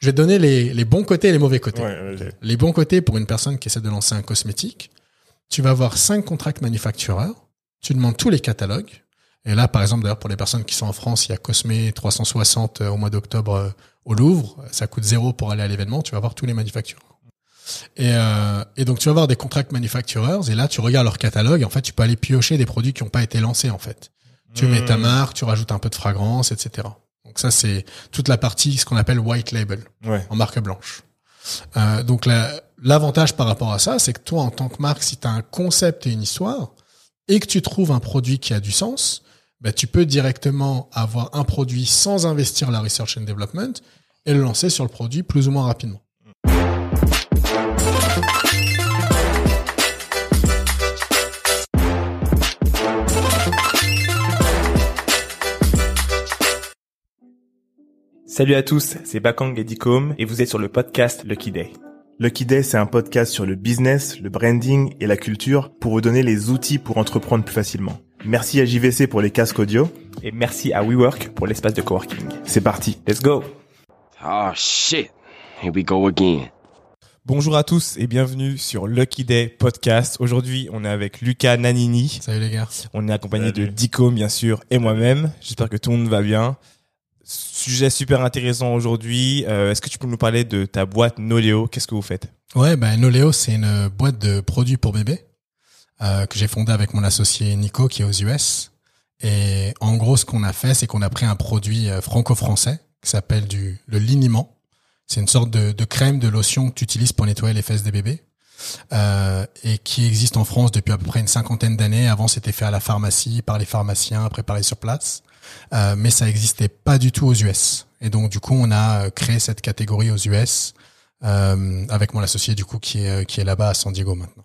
Je vais te donner les, les bons côtés et les mauvais côtés. Ouais. Les bons côtés pour une personne qui essaie de lancer un cosmétique, tu vas avoir cinq contracts manufactureurs, tu demandes tous les catalogues. Et là, par exemple, d'ailleurs, pour les personnes qui sont en France, il y a Cosmé 360 euh, au mois d'octobre euh, au Louvre. Ça coûte zéro pour aller à l'événement. Tu vas voir tous les manufactureurs. Et, euh, et donc, tu vas avoir des contracts manufacturers. Et là, tu regardes leur catalogue. Et en fait, tu peux aller piocher des produits qui n'ont pas été lancés, en fait. Tu mets ta Hmm. marque, tu rajoutes un peu de fragrance, etc. Donc ça, c'est toute la partie, ce qu'on appelle white label Ouais. en marque blanche. Euh, donc la- l'avantage par rapport à ça, c'est que toi, en tant que marque, si tu as un concept et une histoire, et que tu trouves un produit qui a du sens, ben, tu peux directement avoir un produit sans investir la research and development et le lancer sur le produit plus ou moins rapidement. Salut à tous, c'est Bakang Edicom et vous êtes sur le podcast Lucky Day. Lucky Day, c'est un podcast sur le business, le branding et la culture pour vous donner les outils pour entreprendre plus facilement. Merci à JVC pour les casques audio. Et merci à WeWork pour l'espace de coworking. C'est parti. Let's go Oh shit. Here we go again. Bonjour à tous et bienvenue sur Lucky Day Podcast. Aujourd'hui, on est avec Lucas Nanini. Salut les gars. On est accompagné Salut. de Dicom, bien sûr, et moi-même. J'espère que tout le monde va bien. Sujet super intéressant aujourd'hui. Euh, Est-ce que tu peux nous parler de ta boîte Noleo? Qu'est-ce que vous faites? Ouais, ben Noleo, c'est une boîte de produits pour bébés euh, que j'ai fondée avec mon associé Nico qui est aux US. Et en gros, ce qu'on a fait, c'est qu'on a pris un produit euh, franco-français qui s'appelle du le liniment. C'est une sorte de, crème, de lotion que tu utilises pour nettoyer les fesses des bébés et qui existe en France depuis à peu près une cinquantaine d'années. Avant, c'était fait à la pharmacie par les pharmaciens, préparé sur place, Euh, mais ça existait pas du tout aux US. Et donc, du coup, on a euh, créé cette catégorie aux US euh, avec mon associé du coup qui est qui est là-bas à San Diego maintenant.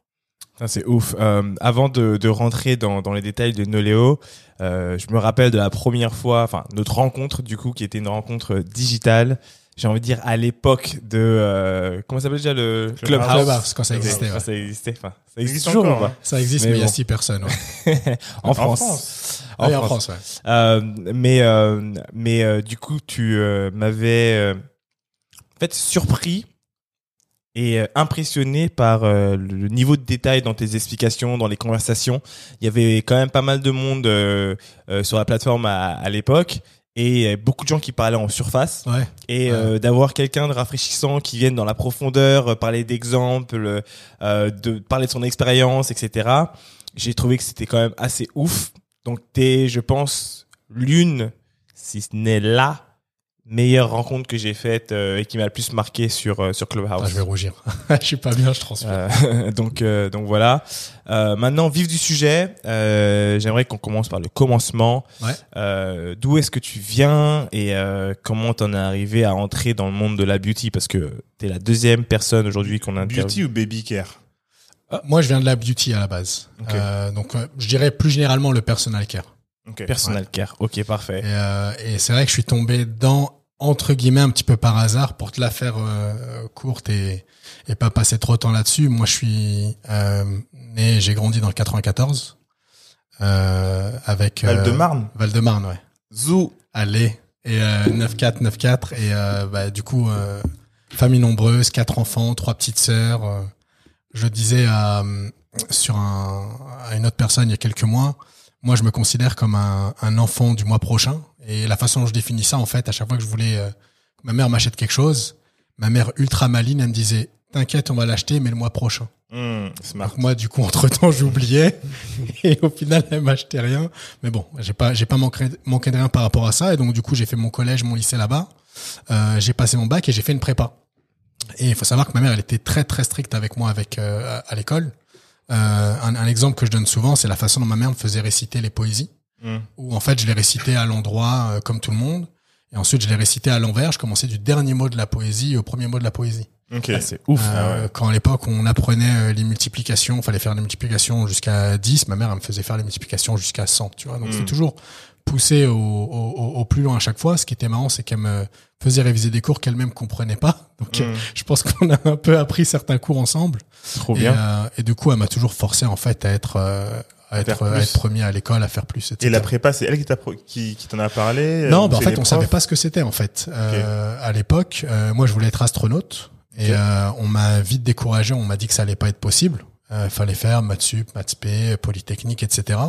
C'est ouf. Euh, avant de, de rentrer dans, dans les détails de Noleo, euh, je me rappelle de la première fois, enfin notre rencontre du coup, qui était une rencontre digitale. J'ai envie de dire à l'époque de euh, comment ça s'appelle déjà le Clubhouse. Clubhouse, quand ça existait. quand ouais. ça existait. Enfin, ça existe toujours encore, hein. Ça existe, Mais mais, il y a six personnes. Ouais. en, En France. France. Oui, en France, ouais. Euh, mais euh, mais euh, du coup, tu euh, m'avais euh, en fait surpris et impressionné par euh, le niveau de détail dans tes explications, dans les conversations. Il y avait quand même pas mal de monde euh, euh, sur la plateforme à, à l'époque et euh, beaucoup de gens qui parlaient en surface Ouais. et Ouais. euh, d'avoir quelqu'un de rafraîchissant qui vienne dans la profondeur, euh, parler d'exemples, euh, de parler de son expérience, etc. J'ai trouvé que c'était quand même assez ouf. Donc t'es, je pense, l'une, si ce n'est la meilleure rencontre que j'ai faite euh, et qui m'a le plus marqué sur euh, sur Clubhouse. Ah, je vais rougir. je suis pas bien, je transpire. Euh, donc euh, donc voilà. Euh, maintenant, vif du sujet. Euh, J'aimerais qu'on commence par le commencement. Ouais. Euh, D'où est-ce que tu viens et euh, comment t'en es arrivé à entrer dans le monde de la beauty? Parce que t'es la deuxième personne aujourd'hui qu'on a Beauty ou baby care? Moi, je viens de la beauty à la base. Ok. Euh, donc, euh, je dirais plus généralement le personal care. Ok. Personal care. Ok, Et, parfait. euh, et c'est vrai que je suis tombé dans entre guillemets un petit peu par hasard pour te la faire euh, courte et et pas passer trop de temps là-dessus. Moi, je suis euh, né, j'ai grandi dans le 94 euh, avec euh, Val-de-Marne. Val-de-Marne, ouais. Zou. Allez. Et euh, 9-4, 9-4. Et euh, bah, du coup, euh, famille nombreuse, quatre enfants, trois petites sœurs. euh, je disais à, euh, sur un, à une autre personne il y a quelques mois, moi je me considère comme un, un enfant du mois prochain. Et la façon dont je définis ça, en fait, à chaque fois que je voulais, euh, que ma mère m'achète quelque chose, ma mère ultra maline, elle me disait, t'inquiète, on va l'acheter, mais le mois prochain. Mmh, smart. Donc moi, du coup, entre temps, j'oubliais et au final, elle m'achetait rien. Mais bon, j'ai pas, j'ai pas manqué, manqué de rien par rapport à ça. Et donc, du coup, j'ai fait mon collège, mon lycée là-bas. Euh, j'ai passé mon bac et j'ai fait une prépa. Et il faut savoir que ma mère, elle était très, très stricte avec moi avec euh, à, à l'école. Euh, un, un exemple que je donne souvent, c'est la façon dont ma mère me faisait réciter les poésies. Mmh. Où en fait, je les récitais à l'endroit euh, comme tout le monde. Et ensuite, je les récitais à l'envers. Je commençais du dernier mot de la poésie au premier mot de la poésie. Ok. Ah, c'est ouf. Euh, Quand à l'époque on apprenait euh, les multiplications, fallait faire les multiplications jusqu'à 10, ma mère elle me faisait faire les multiplications jusqu'à 100, tu vois. Donc Mm. c'était toujours poussé au, au, au- plus loin à chaque fois. Ce qui était marrant, c'est qu'elle me faisait réviser des cours qu'elle-même comprenait pas. Donc Mmh. je pense qu'on a un peu appris certains cours ensemble. Trop et, bien. euh, et du coup, elle m'a toujours forcé en fait à être euh, à être, à être premier à l'école, à faire plus, etc. Et la prépa, c'est elle qui t'a qui, qui t'en a parlé Non, euh, bah en fait, on savait pas ce que c'était en fait. Euh, à l'époque, euh, moi, je voulais être astronaute et euh, on m'a vite découragé. On m'a dit que ça allait pas être possible. Euh, fallait faire maths sup, maths p, polytechnique, etc.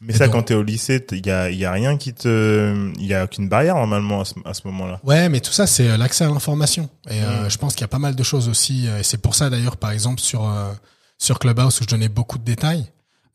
Mais ça, donc- quand t'es au lycée, il y a, y a rien qui te, il y a aucune barrière normalement à ce, à ce moment-là. Ouais, mais tout ça, c'est euh, l'accès à l'information. Et euh, Mm. je pense qu'il y a pas mal de choses aussi. euh, Et c'est pour ça d'ailleurs, par exemple, sur euh, sur Clubhouse où je donnais beaucoup de détails.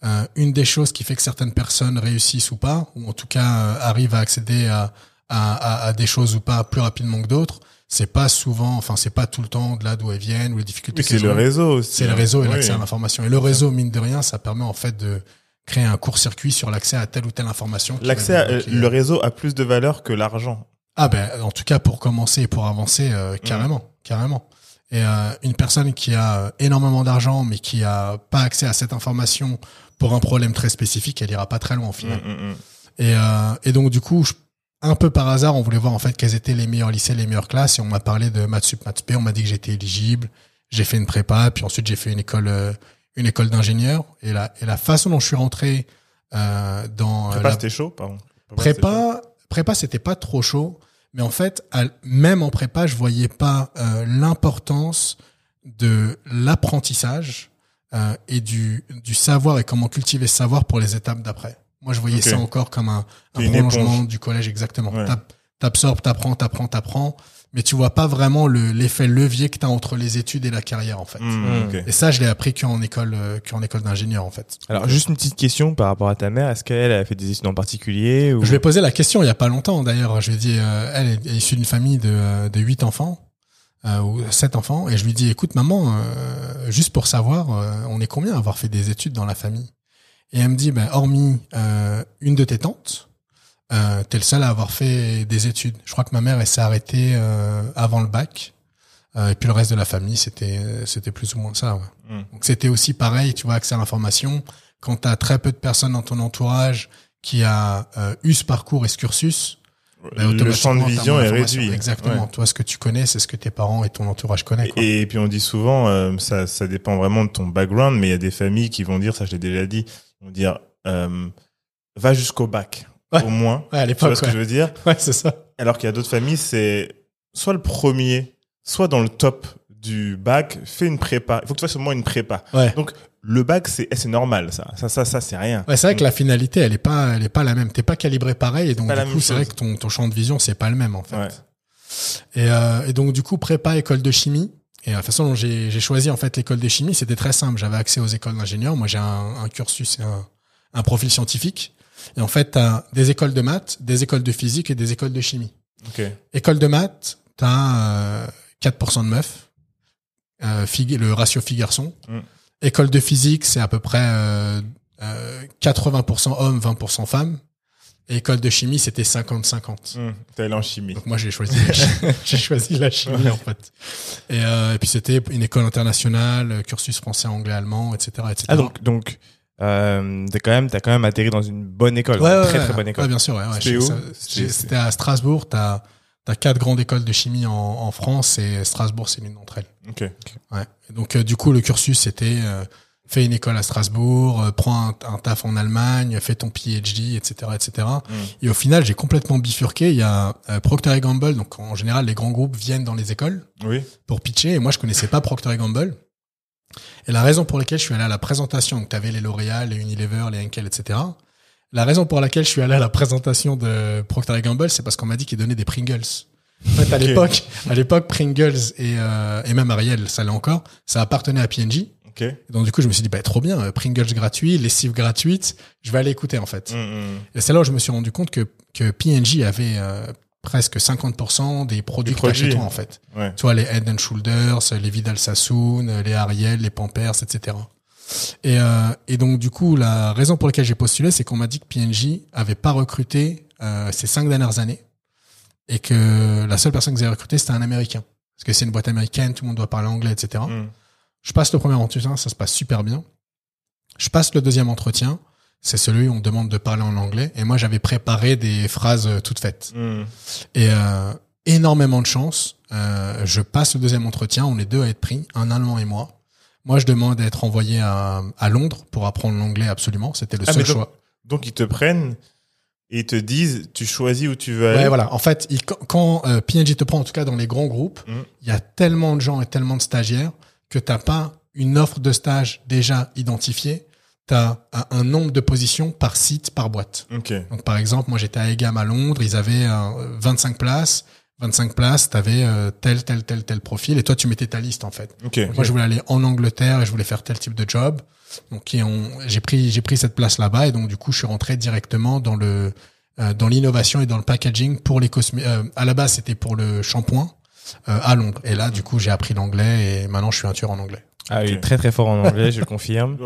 euh, une des choses qui fait que certaines personnes réussissent ou pas, ou en tout cas euh, arrivent à accéder à, à, à, à des choses ou pas plus rapidement que d'autres, c'est pas souvent, enfin c'est pas tout le temps de là d'où elles viennent ou les difficultés. Oui, c'est le réseau aussi. C'est le hein. réseau et Oui. l'accès à l'information. Et le réseau, mine de rien, ça permet en fait de créer un court-circuit sur l'accès à telle ou telle information. L'accès, à, euh, le réseau a plus de valeur que l'argent. ah ben, en tout cas pour commencer et pour avancer, euh, carrément, carrément. Et euh, une personne qui a euh, énormément d'argent mais qui a pas accès à cette information pour un problème très spécifique, elle ira pas très loin au final. Mm, mm, mm. Et, euh, et donc du coup, je- un peu par hasard, on voulait voir en fait quels étaient les meilleurs lycées, les meilleures classes, et on m'a parlé de maths sup, maths p. On m'a dit que j'étais éligible. J'ai fait une prépa, puis ensuite j'ai fait une école, euh, une école d'ingénieur. Et la, et la façon dont je suis rentré euh, dans euh, Prépa, la c'était chaud, pardon. prépa, prépa, c'était pas trop chaud, mais en fait, à- même en prépa, je voyais pas euh, l'importance de l'apprentissage euh, et du, du savoir et comment cultiver ce savoir pour les étapes d'après. Moi, je voyais ça encore comme un, un prolongement éponge. du collège, exactement. Ouais. T'ab- T'absorbes, t'apprends, t'apprends, t'apprends, mais tu vois pas vraiment le- l'effet levier que t'as entre les études et la carrière, en fait. Mm, Mm. ok. Et ça, je l'ai appris qu'en école, euh, qu'en école d'ingénieur, en fait. Alors, juste une petite question par rapport à ta mère. Est-ce qu'elle a fait des études en particulier ou... Je lui ai posé la question il y a pas longtemps d'ailleurs. Je lui ai dit, euh, elle est issue d'une famille de, de 8 enfants, euh, ou 7 enfants, et je lui dis, écoute maman, euh, juste pour savoir, euh, on est combien à avoir fait des études dans la famille? Et elle me dit, ben, hormis euh, une de tes tantes, euh, t'es le seul à avoir fait des études. Je crois que ma mère, elle s'est arrêtée euh, avant le bac. Euh, et puis le reste de la famille, c'était c'était plus ou moins ça. Ouais. Mm. Donc c'était aussi pareil, tu vois, accès à l'information. Quand tu as très peu de personnes dans ton entourage qui a euh, eu ce parcours et ce cursus, ben, le champ de t'as vision est réduit. Exactement. Ouais. Toi, ce que tu connais, c'est ce que tes parents et ton entourage connaissent. quoi. Et, et puis on dit souvent, euh, ça, ça dépend vraiment de ton background, mais il y a des familles qui vont dire, ça je l'ai déjà dit, vont dire, euh, va jusqu'au bac, Ouais. au moins. Ouais, à Tu vois l'époque, ce que je veux dire Ouais, c'est ça. Alors qu'il y a d'autres familles, c'est soit le premier, soit dans le top du bac, fais une prépa. Il faut que tu fasses au moins une prépa. Ouais. Donc le bac, c'est eh, c'est normal, ça. Ça, ça, ça, c'est rien. Ouais, c'est vrai que la finalité, elle est pas, elle est pas la même. T'es pas calibré pareil, et donc du coup, c'est vrai que ton, ton champ de vision, c'est pas le même en fait. Ouais. Et, euh, et donc du coup, prépa, école de chimie. Et la façon dont j'ai choisi en fait l'école de chimie, c'était très simple. J'avais accès aux écoles d'ingénieurs. Moi, j'ai un, un cursus et un, un profil scientifique. Et en fait, t'as des écoles de maths, des écoles de physique et des écoles de chimie. Ok. École de maths, t'as euh, 4% de meufs, euh, le ratio fille-garçon. Mm. École de physique, c'est à peu près euh, euh, 80% hommes, 20% femmes. Et école de chimie, c'était 50-50. Hum, T'es allé en chimie. Donc moi j'ai choisi la chimie. j'ai choisi la chimie en fait. Et, euh, et puis c'était une école internationale, cursus français, anglais, allemand, etc., etc. Ah, donc, donc, euh, t'as quand même, t'as quand même atterri dans une bonne école. ouais, ouais, très, ouais, très bonne ouais, école. bien sûr. Ouais, ouais, C'était à Strasbourg. T'as as quatre grandes écoles de chimie en, en France et Strasbourg c'est l'une d'entre elles. Ok. Et donc euh, du coup le cursus c'était euh, fais une école à Strasbourg, euh, prends un, un taf en Allemagne, fais ton PhD, etc., etc. Et au final j'ai complètement bifurqué. Il y a euh, Procter Gamble. Donc en général les grands groupes viennent dans les écoles Oui. pour pitcher. Et moi, je connaissais pas Procter Gamble. Et la raison pour laquelle je suis allé à la présentation, donc tu avais les L'Oréal, les Unilever, les Henkel, etc. La raison pour laquelle je suis allé à la présentation de Procter Gamble, c'est parce qu'on m'a dit qu'ils donnaient des Pringles. En fait, à l'époque, à l'époque, Pringles et, euh, et même Ariel, ça l'est encore, ça appartenait à P&G. Ok. Et Donc du coup, je me suis dit, bah trop bien, Pringles gratuit, lessive gratuite, je vais aller écouter en fait. Hum, hum. Et c'est là où je me suis rendu compte que, que P&G avait euh, presque 50% des produits Des que toi en fait. Ouais. Tu vois, les Head and Shoulders, les Vidal Sassoon, les Ariel, les Pampers, etc. Et, euh, et donc, du coup, la raison pour laquelle j'ai postulé, c'est qu'on m'a dit que P&G avait pas recruté euh, ces cinq dernières années et que la seule personne qu'ils avaient recruté, c'était un Américain. Parce que c'est une boîte américaine, tout le monde doit parler anglais, etc. Hum. Je passe le premier entretien, ça se passe super bien. Je passe le deuxième entretien, c'est celui où on demande de parler en anglais. Et moi, j'avais préparé des phrases euh, toutes faites. Hum. Et euh, énormément de chance. Euh, je passe le deuxième entretien, on est deux à être pris, un Allemand et moi. Moi, je demande d'être envoyé à, à Londres pour apprendre l'anglais absolument. C'était le Ah, seul donc- choix. Donc, ils te prennent et ils te disent, tu choisis où tu veux aller. Ouais, voilà. En fait, il- quand, euh, PNG te prend, en tout cas dans les grands groupes, il Mhm. y a tellement de gens et tellement de stagiaires que t'as pas une offre de stage déjà identifiée. T'as un, un nombre de positions par site, par boîte. Ok. Donc, par exemple, moi, j'étais à Egam à Londres. Ils avaient euh, 25 places. 25 places, t'avais euh, tel, tel, tel, tel profil. Et toi, tu mettais ta liste, en fait. Ok. Moi, je voulais aller en Angleterre et je voulais faire tel type de job. Donc, j'ai pris, j'ai pris cette place là-bas et donc du coup, je suis rentré directement dans le, euh, dans l'innovation et dans le packaging pour les cosmé. euh, à la base, c'était pour le shampoing euh, à Londres. Et là, du coup, j'ai appris l'anglais et maintenant, je suis un tueur en anglais. Ah oui, très très fort en anglais, je le confirme.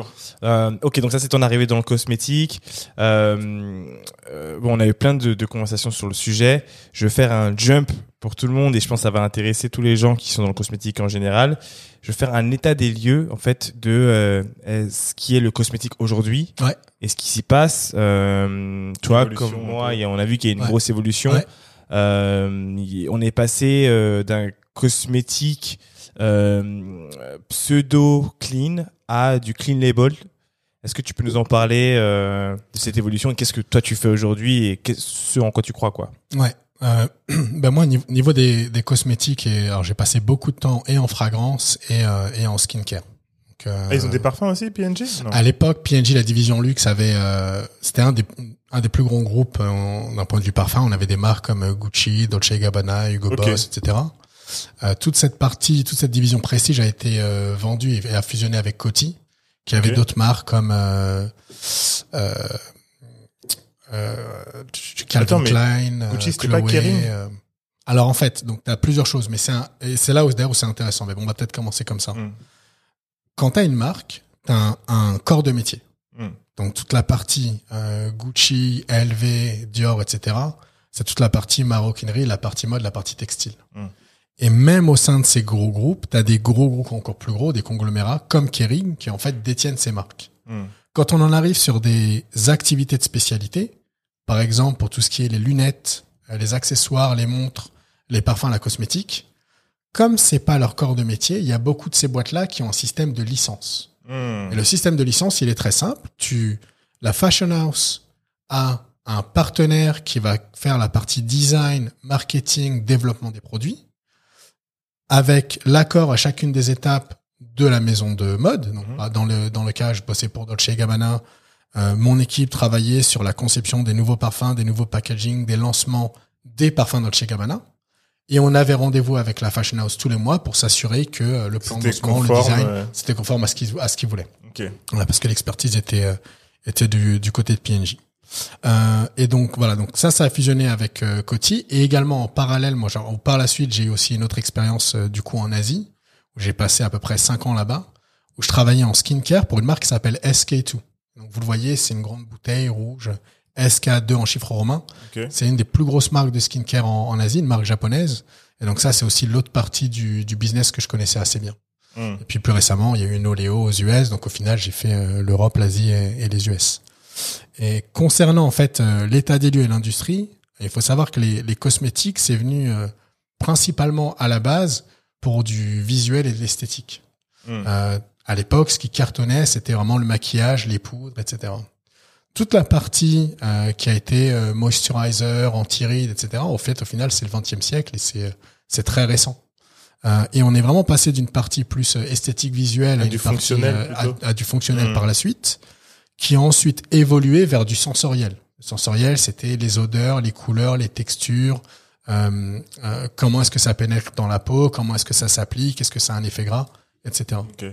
Euh, ok, donc ça c'est ton arrivée dans le cosmétique. Euh, euh, bon, on a eu plein de, de conversations sur le sujet. Je vais faire un jump pour tout le monde et je pense que ça va intéresser tous les gens qui sont dans le cosmétique en général. Je vais faire un état des lieux en fait de ce qui est le cosmétique aujourd'hui Ouais. et ce qui s'y passe. Euh, toi, comme moi, et on a vu qu'il y a une Ouais. grosse évolution. Ouais. Euh, on est passé euh, d'un cosmétique euh, pseudo clean à du clean label. Est-ce que tu peux nous en parler euh, de cette évolution? Et qu'est-ce que toi tu fais aujourd'hui et ce en quoi tu crois quoi? Ouais. Euh, ben moi, niveau, niveau des, des cosmétiques, et alors j'ai passé beaucoup de temps et en fragrance et, euh, et en skincare. Donc, euh, Ah, ils ont des parfums aussi, PNG Non. À l'époque, P&G, la division luxe, avait, euh, c'était un des, un des plus gros groupes euh, d'un point de vue parfum. On avait des marques comme euh, Gucci, Dolce Gabbana, Hugo Ok. Boss, etc. Euh, toute cette partie, toute cette division prestige a été euh, vendue et a fusionné avec Coty, qui avait d'autres marques comme euh, Calvin Klein, Gucci, pas Chloé, Kering euh, alors en fait, donc tu as plusieurs choses, mais c'est et c'est là où c'est intéressant. Mais bon, on va peut-être commencer comme ça. Mm. Quand tu as une marque, tu as un, un corps de métier. Mm. Donc toute la partie euh, Gucci, LV, Dior, etc. C'est toute la partie maroquinerie, la partie mode, la partie textile. Mm. Et même au sein de ces gros groupes, tu as des gros groupes encore plus gros, des conglomérats comme Kering qui en fait détiennent ces marques. Mm. Quand on en arrive sur des activités de spécialité, par exemple pour tout ce qui est les lunettes, euh, les accessoires, les montres, les parfums, la cosmétique, comme c'est pas leur corps de métier, il y a beaucoup de ces boîtes-là qui ont un système de licence. Mm. Et le système de licence, il est très simple. Tu, la fashion house a un partenaire qui va faire la partie design, marketing, développement des produits, avec l'accord à chacune des étapes de la maison de mode. Donc, Mhm. bah, dans le dans le cas, je bossais pour Dolce Gabbana. Euh, mon équipe travaillait sur la conception des nouveaux parfums, des nouveaux packaging, des lancements des parfums Dolce Gabbana. Et on avait rendez-vous avec la fashion house tous les mois pour s'assurer que euh, le plan de le design, euh. c'était conforme à ce qu'ils à ce qu'ils voulaient. Ok. Voilà, parce que l'expertise était euh, était du, du côté de PNJ. Euh, et donc voilà, donc ça, ça a fusionné avec euh, Coty et également en parallèle, moi, genre, par la suite, j'ai eu aussi une autre expérience euh, du coup en Asie où j'ai passé à peu près cinq ans là-bas où je travaillais en skincare pour une marque qui s'appelle SK2. Donc vous le voyez, c'est une grande bouteille rouge SK2 en chiffre romain. C'est une des plus grosses marques de skincare en, en Asie, une marque japonaise. Et donc ça, c'est aussi l'autre partie du, du business que je connaissais assez bien. Mm. Et puis plus récemment, il y a eu une Oléo aux US, donc au final, j'ai fait l'Europe, l'Asie et, et les US. Et concernant en fait euh, l'état des lieux et l'industrie, il faut savoir que les, les cosmétiques, c'est venu euh, principalement à la base pour du visuel et de l'esthétique. Mm. Euh, à l'époque, ce qui cartonnait, c'était vraiment le maquillage, les poudres, etc. Toute la partie euh, qui a été euh, moisturizer, anti-rides, etc. Au fait, au final, c'est le 20e siècle et c'est c'est très récent. Et on est vraiment passé d'une partie plus esthétique visuelle À à, du partie, fonctionnel, euh, à, plutôt. à du fonctionnel Mm. par la suite, qui a ensuite évolué vers du sensoriel. Le sensoriel, c'était les odeurs, les couleurs, les textures, euh, euh, comment est-ce que ça pénètre dans la peau, comment est-ce que ça s'applique, est-ce que ça a un effet gras, etc. Ok.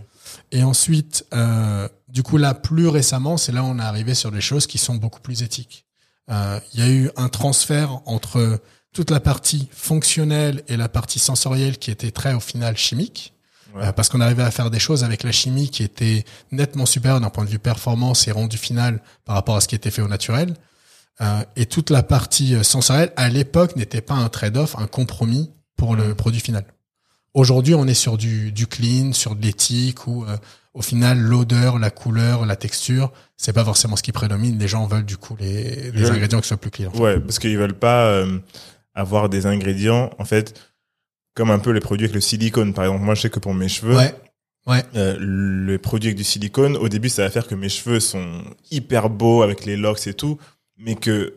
Et ensuite, euh, du coup, là, plus récemment, c'est là où on est arrivé sur des choses qui sont beaucoup plus éthiques. Euh, Il y a eu un transfert entre toute la partie fonctionnelle et la partie sensorielle qui était très, au final, chimique. Ouais. Euh, parce qu'on arrivait à faire des choses avec la chimie qui étaient nettement supérieures d'un point de vue performance et rendu final par rapport à ce qui était fait au naturel. Euh, et toute la partie euh, sensorielle, à l'époque, n'était pas un trade-off, un compromis pour le produit final. Aujourd'hui, on est sur du, du clean, sur de l'éthique, où euh, au final, l'odeur, la couleur, la texture, c'est pas forcément ce qui prédomine. Les gens veulent du coup les, ingrédients qui soient plus clean. Ouais, parce qu'ils veulent pas euh, avoir des ingrédients, en fait, comme un peu les produits avec le silicone, par exemple. Moi, je sais que pour mes cheveux, Ouais, Ouais. euh, le produit avec du silicone, au début, ça va faire que mes cheveux sont hyper beaux avec les locks et tout, mais que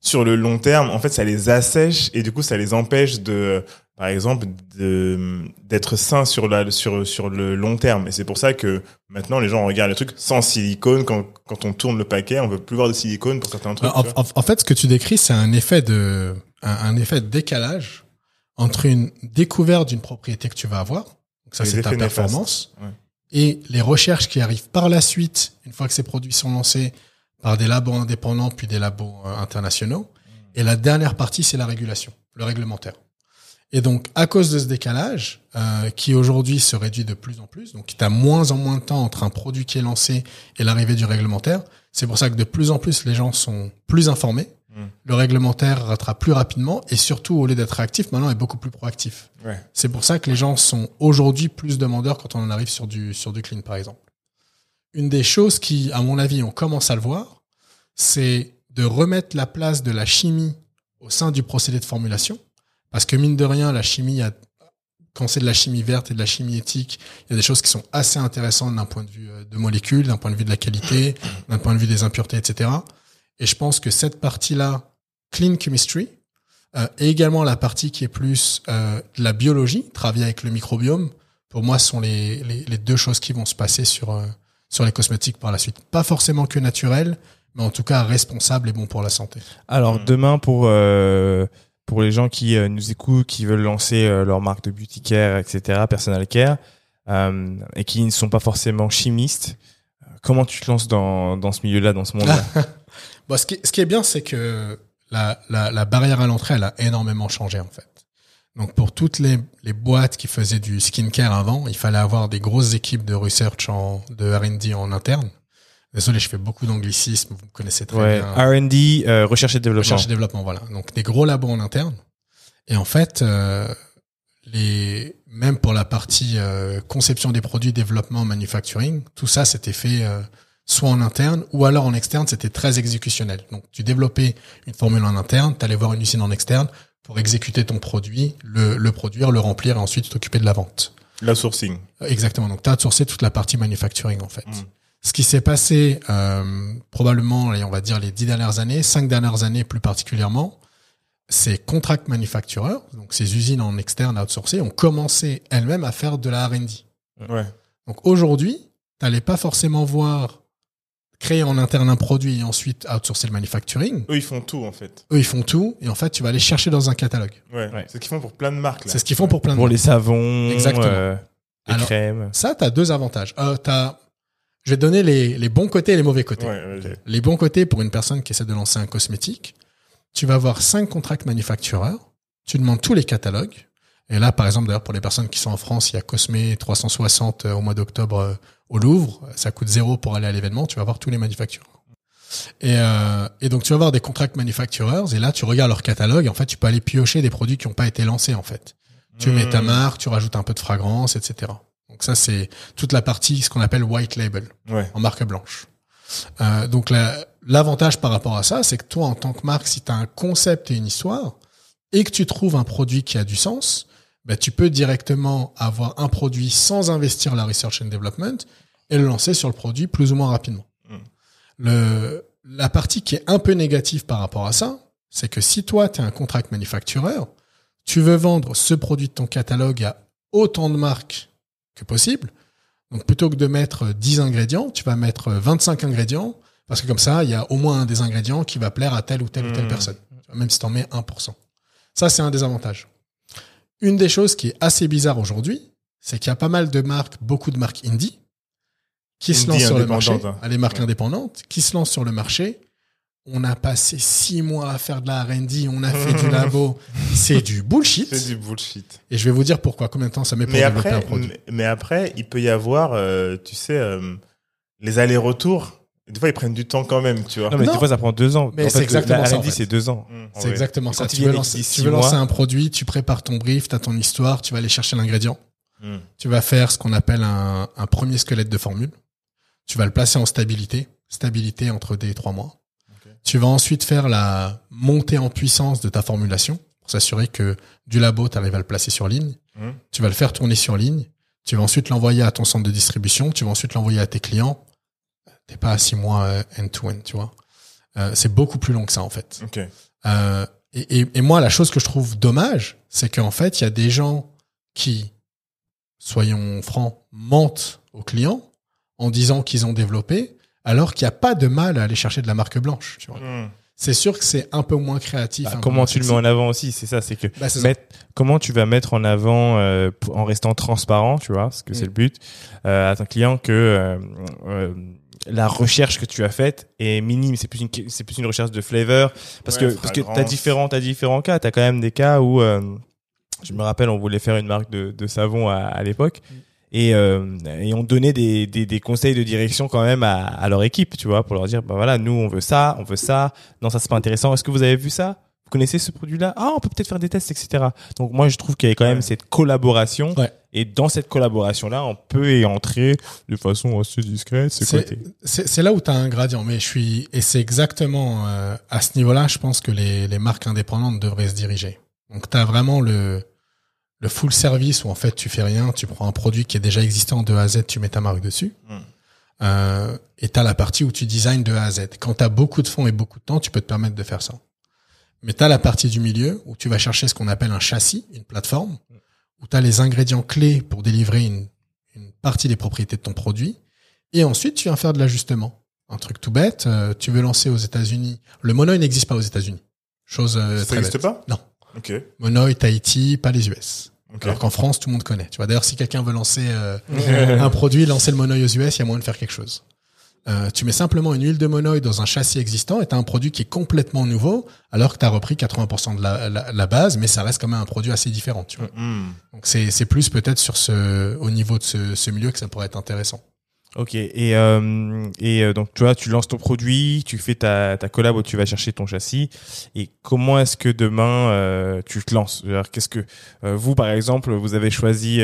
sur le long terme, en fait, ça les assèche et du coup, ça les empêche de, par exemple, de d'être sains sur la sur sur le long terme. Et c'est pour ça que maintenant, les gens regardent les trucs sans silicone. Quand quand on tourne le paquet, on veut plus voir de silicone pour certains trucs. En, vois. en- en fait, ce que tu décris, c'est un effet de, un, un effet de décalage entre une découverte d'une propriété que tu vas avoir. Donc ça, c'est ta performance. Ouais. Et les recherches qui arrivent par la suite, une fois que ces produits sont lancés par des labos indépendants puis des labos euh, internationaux. Et la dernière partie, c'est la régulation, le réglementaire. Et donc, à cause de ce décalage, euh, qui aujourd'hui se réduit de plus en plus, donc tu as moins en moins de temps entre un produit qui est lancé et l'arrivée du réglementaire, c'est pour ça que de plus en plus les gens sont plus informés, Mm. le réglementaire rattrape plus rapidement et surtout, au lieu d'être réactif, maintenant est beaucoup plus proactif. Ouais. C'est pour ça que les gens sont aujourd'hui plus demandeurs quand on en arrive sur du, sur du clean, par exemple. Une des choses qui, à mon avis, on commence à le voir, c'est de remettre la place de la chimie au sein du procédé de formulation. Parce que mine de rien, la chimie, a- quand c'est de la chimie verte et de la chimie éthique, il y a des choses qui sont assez intéressantes d'un point de vue euh, de molécules, d'un point de vue de la qualité, d'un point de vue des impuretés, etc. Et je pense que cette partie-là, clean chemistry, euh, et également la partie qui est plus euh, de la biologie, travailler avec le microbiome, pour moi, sont les, les, les deux choses qui vont se passer sur, euh, sur les cosmétiques par la suite. Pas forcément que naturel, mais en tout cas responsable et bon pour la santé. Alors Mm. demain pour euh, pour les gens qui euh, nous écoutent, qui veulent lancer euh, leur marque de beauty care, etc., personal care, euh, et qui ne sont pas forcément chimistes, euh, comment tu te lances dans dans ce milieu-là, dans ce monde-là? Bon, ce, qui, ce qui est bien, c'est que la, la, la barrière à l'entrée, elle a énormément changé en fait. Donc pour toutes les, les boîtes qui faisaient du skincare avant, il fallait avoir des grosses équipes de research, en, de R&D en interne. Désolé, je fais beaucoup d'anglicisme, vous me connaissez très Ouais, bien. R&D, euh, recherche et développement. Recherche et développement, voilà. Donc des gros labos en interne. Et en fait, euh, les même pour la partie euh, conception des produits, développement, manufacturing, tout ça c'était fait soit en interne ou alors en externe, c'était très exécutionnel. Donc tu développais une formule en interne, tu allais voir une usine en externe pour exécuter ton produit, le, le produire, le remplir et ensuite t'occuper de la vente. La sourcing. Exactement. Donc, tu as outsourcé toute la partie manufacturing, en fait. Mm. Ce qui s'est passé, euh, probablement, on va dire les dix dernières années, cinq dernières années plus particulièrement, ces contract manufacturers, donc ces usines en externe outsourcées, ont commencé elles-mêmes à faire de la R&D. Ouais. Donc, aujourd'hui, tu n'allais pas forcément voir créer en interne un produit et ensuite outsourcer le manufacturing. Eux, ils font tout, en fait. Eux, ils font tout et en fait, tu vas aller chercher dans un catalogue. Ouais. Ouais. C'est ce qu'ils font pour plein de marques. C'est ce qu'ils font pour plein de Pour marques. les savons, Exactement. euh, les Alors, crèmes. Ça, tu as deux avantages. Euh, t'as- Je vais te donner les, les bons côtés et les mauvais côtés. Ouais. Les bons côtés pour une personne qui essaie de lancer un cosmétique, tu vas avoir cinq contracts manufactureurs, tu demandes tous les catalogues. Et là, par exemple, d'ailleurs, pour les personnes qui sont en France, il y a Cosmé 360 euh, au mois d'octobre au Louvre. Ça coûte zéro pour aller à l'événement. Tu vas voir tous les manufactureurs. Et, euh, et donc, tu vas avoir des contracts manufacturers. Et là, tu regardes leur catalogue. Et en fait, tu peux aller piocher des produits qui n'ont pas été lancés, en fait. Tu mets ta Mmh. marque, tu rajoutes un peu de fragrance, etc. Donc ça, c'est toute la partie, ce qu'on appelle white label Ouais. en marque blanche. Euh, donc la- l'avantage par rapport à ça, c'est que toi, en tant que marque, si tu as un concept et une histoire, et que tu trouves un produit qui a du sens, bah, tu peux directement avoir un produit sans investir la research and development et le lancer sur le produit plus ou moins rapidement. Mm. Le, la partie qui est un peu négative par rapport à ça, c'est que si toi, tu es un contract manufacturer, tu veux vendre ce produit de ton catalogue à autant de marques que possible, donc plutôt que de mettre 10 ingrédients, tu vas mettre 25 ingrédients, parce que comme ça, il y a au moins un des ingrédients qui va plaire à telle ou telle ou telle Mmh. personne, même si tu en mets 1%. Ça, c'est un des avantages. Une des choses qui est assez bizarre aujourd'hui, c'est qu'il y a pas mal de marques, beaucoup de marques indie, qui se lancent sur le marché, hein. Ah, les marques Ouais. indépendantes, qui se lancent sur le marché. On a passé six mois à faire de la R&D, on a fait du labo. C'est du bullshit. C'est du bullshit. Et je vais vous dire pourquoi, combien de temps ça met pour Mais développer après, un produit. mais, mais après, il peut y avoir, euh, tu sais, euh, les allers-retours. Des fois, ils prennent du temps quand même, tu vois. Non, mais Non. des fois, ça prend deux ans. Mais c'est exactement ça, en R&D, fait. c'est deux ans. Mm. C'est exactement ça. Tu veux, lancer, tu veux un produit, tu prépares ton brief, tu as ton histoire, tu vas aller chercher l'ingrédient. Mm. Tu vas faire ce qu'on appelle un, un premier squelette de formule. Tu vas le placer en stabilité. Stabilité entre des et trois mois. Tu vas ensuite faire la montée en puissance de ta formulation pour s'assurer que du labo, tu arrives à le placer sur ligne. Mm. Tu vas le faire tourner sur ligne. Tu vas ensuite l'envoyer à ton centre de distribution. Tu vas ensuite l'envoyer à tes clients. T'es pas à six mois euh, end-to-end, tu vois. Euh, c'est beaucoup plus long que ça, en fait. Euh, et, et, et moi, la chose que je trouve dommage, c'est qu'en fait, il y a des gens qui, soyons francs, mentent aux clients en disant qu'ils ont développé, alors qu'il n'y a pas de mal à aller chercher de la marque blanche. Tu vois. Hmm. C'est sûr que c'est un peu moins créatif. Bah, comment moins tu le mets en avant aussi, c'est ça, c'est que Bah, c'est mettre- comment tu vas mettre en avant euh, en restant transparent, tu vois, parce que c'est Mm. le but euh, à ton client que euh, euh, la recherche que tu as faite est minime, c'est plus une c'est plus une recherche de flavor parce Ouais, que parce que t'as différents t'as différents cas, t'as quand même des cas où euh, je me rappelle on voulait faire une marque de, de savon à, à l'époque. Mm. Et, euh, et on donnait des, des, des conseils de direction quand même à, à leur équipe, tu vois, pour leur dire, bah voilà, nous on veut ça, on veut ça, non ça c'est pas intéressant, est-ce que vous avez vu ça? Vous connaissez ce produit-là? Ah, on peut peut-être faire des tests, etc. Donc moi je trouve qu'il y a quand même cette collaboration, Ouais. et dans cette collaboration-là, on peut y entrer de façon assez discrète. C'est là où tu as un gradient, mais je suis et c'est exactement euh, à ce niveau-là, je pense que les, les marques indépendantes devraient se diriger. Donc tu as vraiment le le full service où en fait tu fais rien, tu prends un produit qui est déjà existant de A à Z, tu mets ta marque dessus. Mm. Euh, et tu as la partie où tu designs de A à Z. Quand tu as beaucoup de fonds et beaucoup de temps, tu peux te permettre de faire ça. Mais tu as la partie du milieu où tu vas chercher ce qu'on appelle un châssis, une plateforme, où tu as les ingrédients clés pour délivrer une, une partie des propriétés de ton produit. Et ensuite, tu viens faire de l'ajustement. Un truc tout bête, euh, tu veux lancer aux États-Unis. Le monoï n'existe pas aux États-Unis. Chose euh, Ça très n'existe bête. pas? Non. Ok. Monoï, Tahiti, pas les US. Ok. Alors qu'en France, tout le monde connaît. Tu vois, d'ailleurs, si quelqu'un veut lancer euh, un produit, lancer le monoï aux US, il y a moyen de faire quelque chose. Euh, tu mets simplement une huile de monoï dans un châssis existant et tu as un produit qui est complètement nouveau, alors que tu as repris 80% de la, la, la base, mais ça reste quand même un produit assez différent. Tu vois. Hmm. Donc c'est plus peut-être sur ce au niveau de ce, ce milieu que ça pourrait être intéressant. Ok. Et euh, et euh, donc tu vois, tu lances ton produit, tu fais ta ta collab où tu vas chercher ton châssis. Et comment est-ce que demain euh, tu te lances? Qu'est-ce que vous par exemple vous avez choisi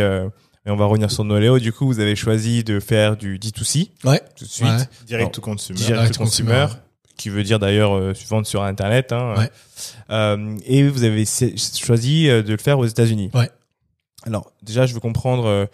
et on va revenir sur Noléo. Du coup, vous avez choisi de faire du D2C Ouais. tout de suite. Ouais. Direct to consumer. direct Direct to consumer, consumer, qui veut dire d'ailleurs euh, vendre sur internet. Hein, Ouais. Euh, et vous avez choisi euh, de le faire aux États-Unis. Ouais. Alors déjà, je veux comprendre euh,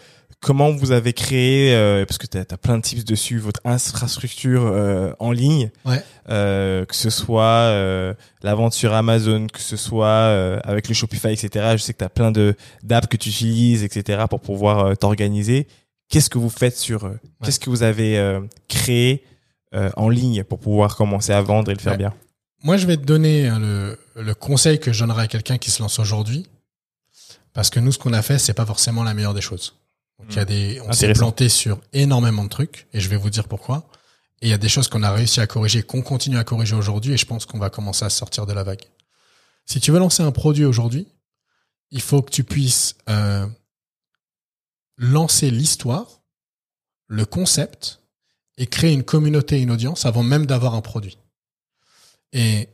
comment vous avez créé, euh, parce que tu as, plein de tips dessus, votre infrastructure euh, en ligne, Ouais. euh, que ce soit euh, la vente sur Amazon, que ce soit euh, avec le Shopify, etc. Je sais que tu as plein de d'apps que tu utilises, etc. pour pouvoir t'organiser. Qu'est-ce que vous faites sur eux Qu'est-ce que vous avez euh, créé euh, en ligne pour pouvoir commencer à vendre et le faire Ouais. bien? Moi, je vais te donner hein, le, le conseil que je donnerais à quelqu'un qui se lance aujourd'hui. Parce que nous, ce qu'on a fait, c'est pas forcément la meilleure des choses. Donc, il y a des, on s'est planté sur énormément de trucs, et je vais vous dire pourquoi. Et il y a des choses qu'on a réussi à corriger, qu'on continue à corriger aujourd'hui, et je pense qu'on va commencer à sortir de la vague. Si tu veux lancer un produit aujourd'hui, il faut que tu puisses euh, lancer l'histoire, le concept, et créer une communauté, une audience, avant même d'avoir un produit. Et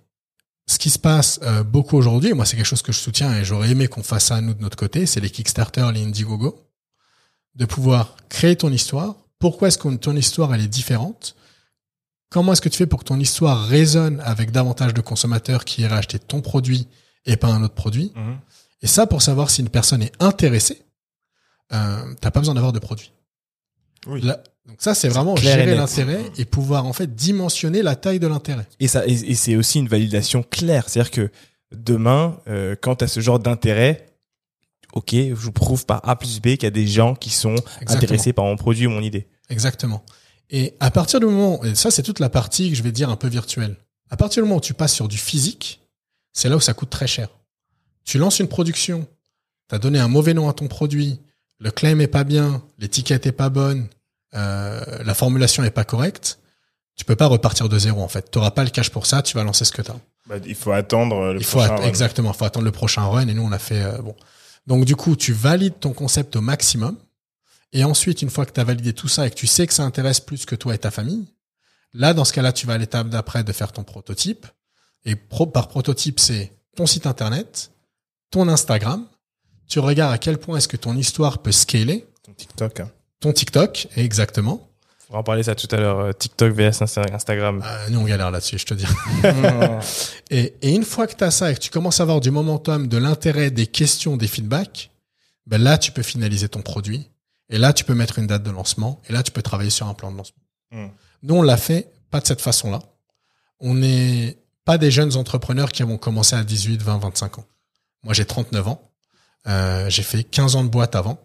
ce qui se passe euh, beaucoup aujourd'hui, et moi c'est quelque chose que je soutiens et j'aurais aimé qu'on fasse ça nous de notre côté, c'est les Kickstarter, les Indiegogo, de pouvoir créer ton histoire. Pourquoi est-ce que ton histoire elle est différente? Comment est-ce que tu fais pour que ton histoire résonne avec davantage de consommateurs qui iraient acheter ton produit et pas un autre produit? Mhm. Et ça, pour savoir si une personne est intéressée, euh, t'as pas besoin d'avoir de produit. Oui. Là- donc ça, c'est vraiment gérer l'intérêt et pouvoir en fait dimensionner la taille de l'intérêt. Et ça, et, et c'est aussi une validation claire. C'est-à-dire que demain, euh, quand tu as ce genre d'intérêt, ok, je vous prouve par A plus B qu'il y a des gens qui sont Exactement. intéressés par mon produit ou mon idée. Exactement. Et à partir du moment, et ça c'est toute la partie que je vais dire un peu virtuelle. À partir du moment où tu passes sur du physique, c'est là où ça coûte très cher. Tu lances une production, tu as donné un mauvais nom à ton produit, le claim est pas bien, l'étiquette est pas bonne, euh, la formulation est pas correcte, tu peux pas repartir de zéro en fait. Tu pas le cash pour ça, tu vas lancer ce que tu as. Bah, il faut attendre le Il faut prochain att- run. exactement, faut attendre le prochain run et nous on a fait euh, bon. Donc du coup, tu valides ton concept au maximum et ensuite une fois que tu as validé tout ça et que tu sais que ça intéresse plus que toi et ta famille, là dans ce cas-là, tu vas à l'étape d'après de faire ton prototype et pro- par prototype, c'est ton site internet, ton Instagram, tu regardes à quel point est-ce que ton histoire peut scaler, Ton TikTok. hein. ton TikTok exactement. On va en parler ça tout à l'heure. euh, TikTok vs Insta- Instagram. Euh, nous on galère là-dessus, je te dis. Et, et une fois que tu as ça et que tu commences à avoir du momentum, de l'intérêt, des questions, des feedbacks, ben là, tu peux finaliser ton produit. Et là, tu peux mettre une date de lancement. Et là, tu peux travailler sur un plan de lancement. Hmm. Nous, on l'a fait pas de cette façon-là. On n'est pas des jeunes entrepreneurs qui vont commencer à 18, 20, 25 ans. Moi, j'ai 39 ans. Euh, j'ai fait 15 ans de boîte avant.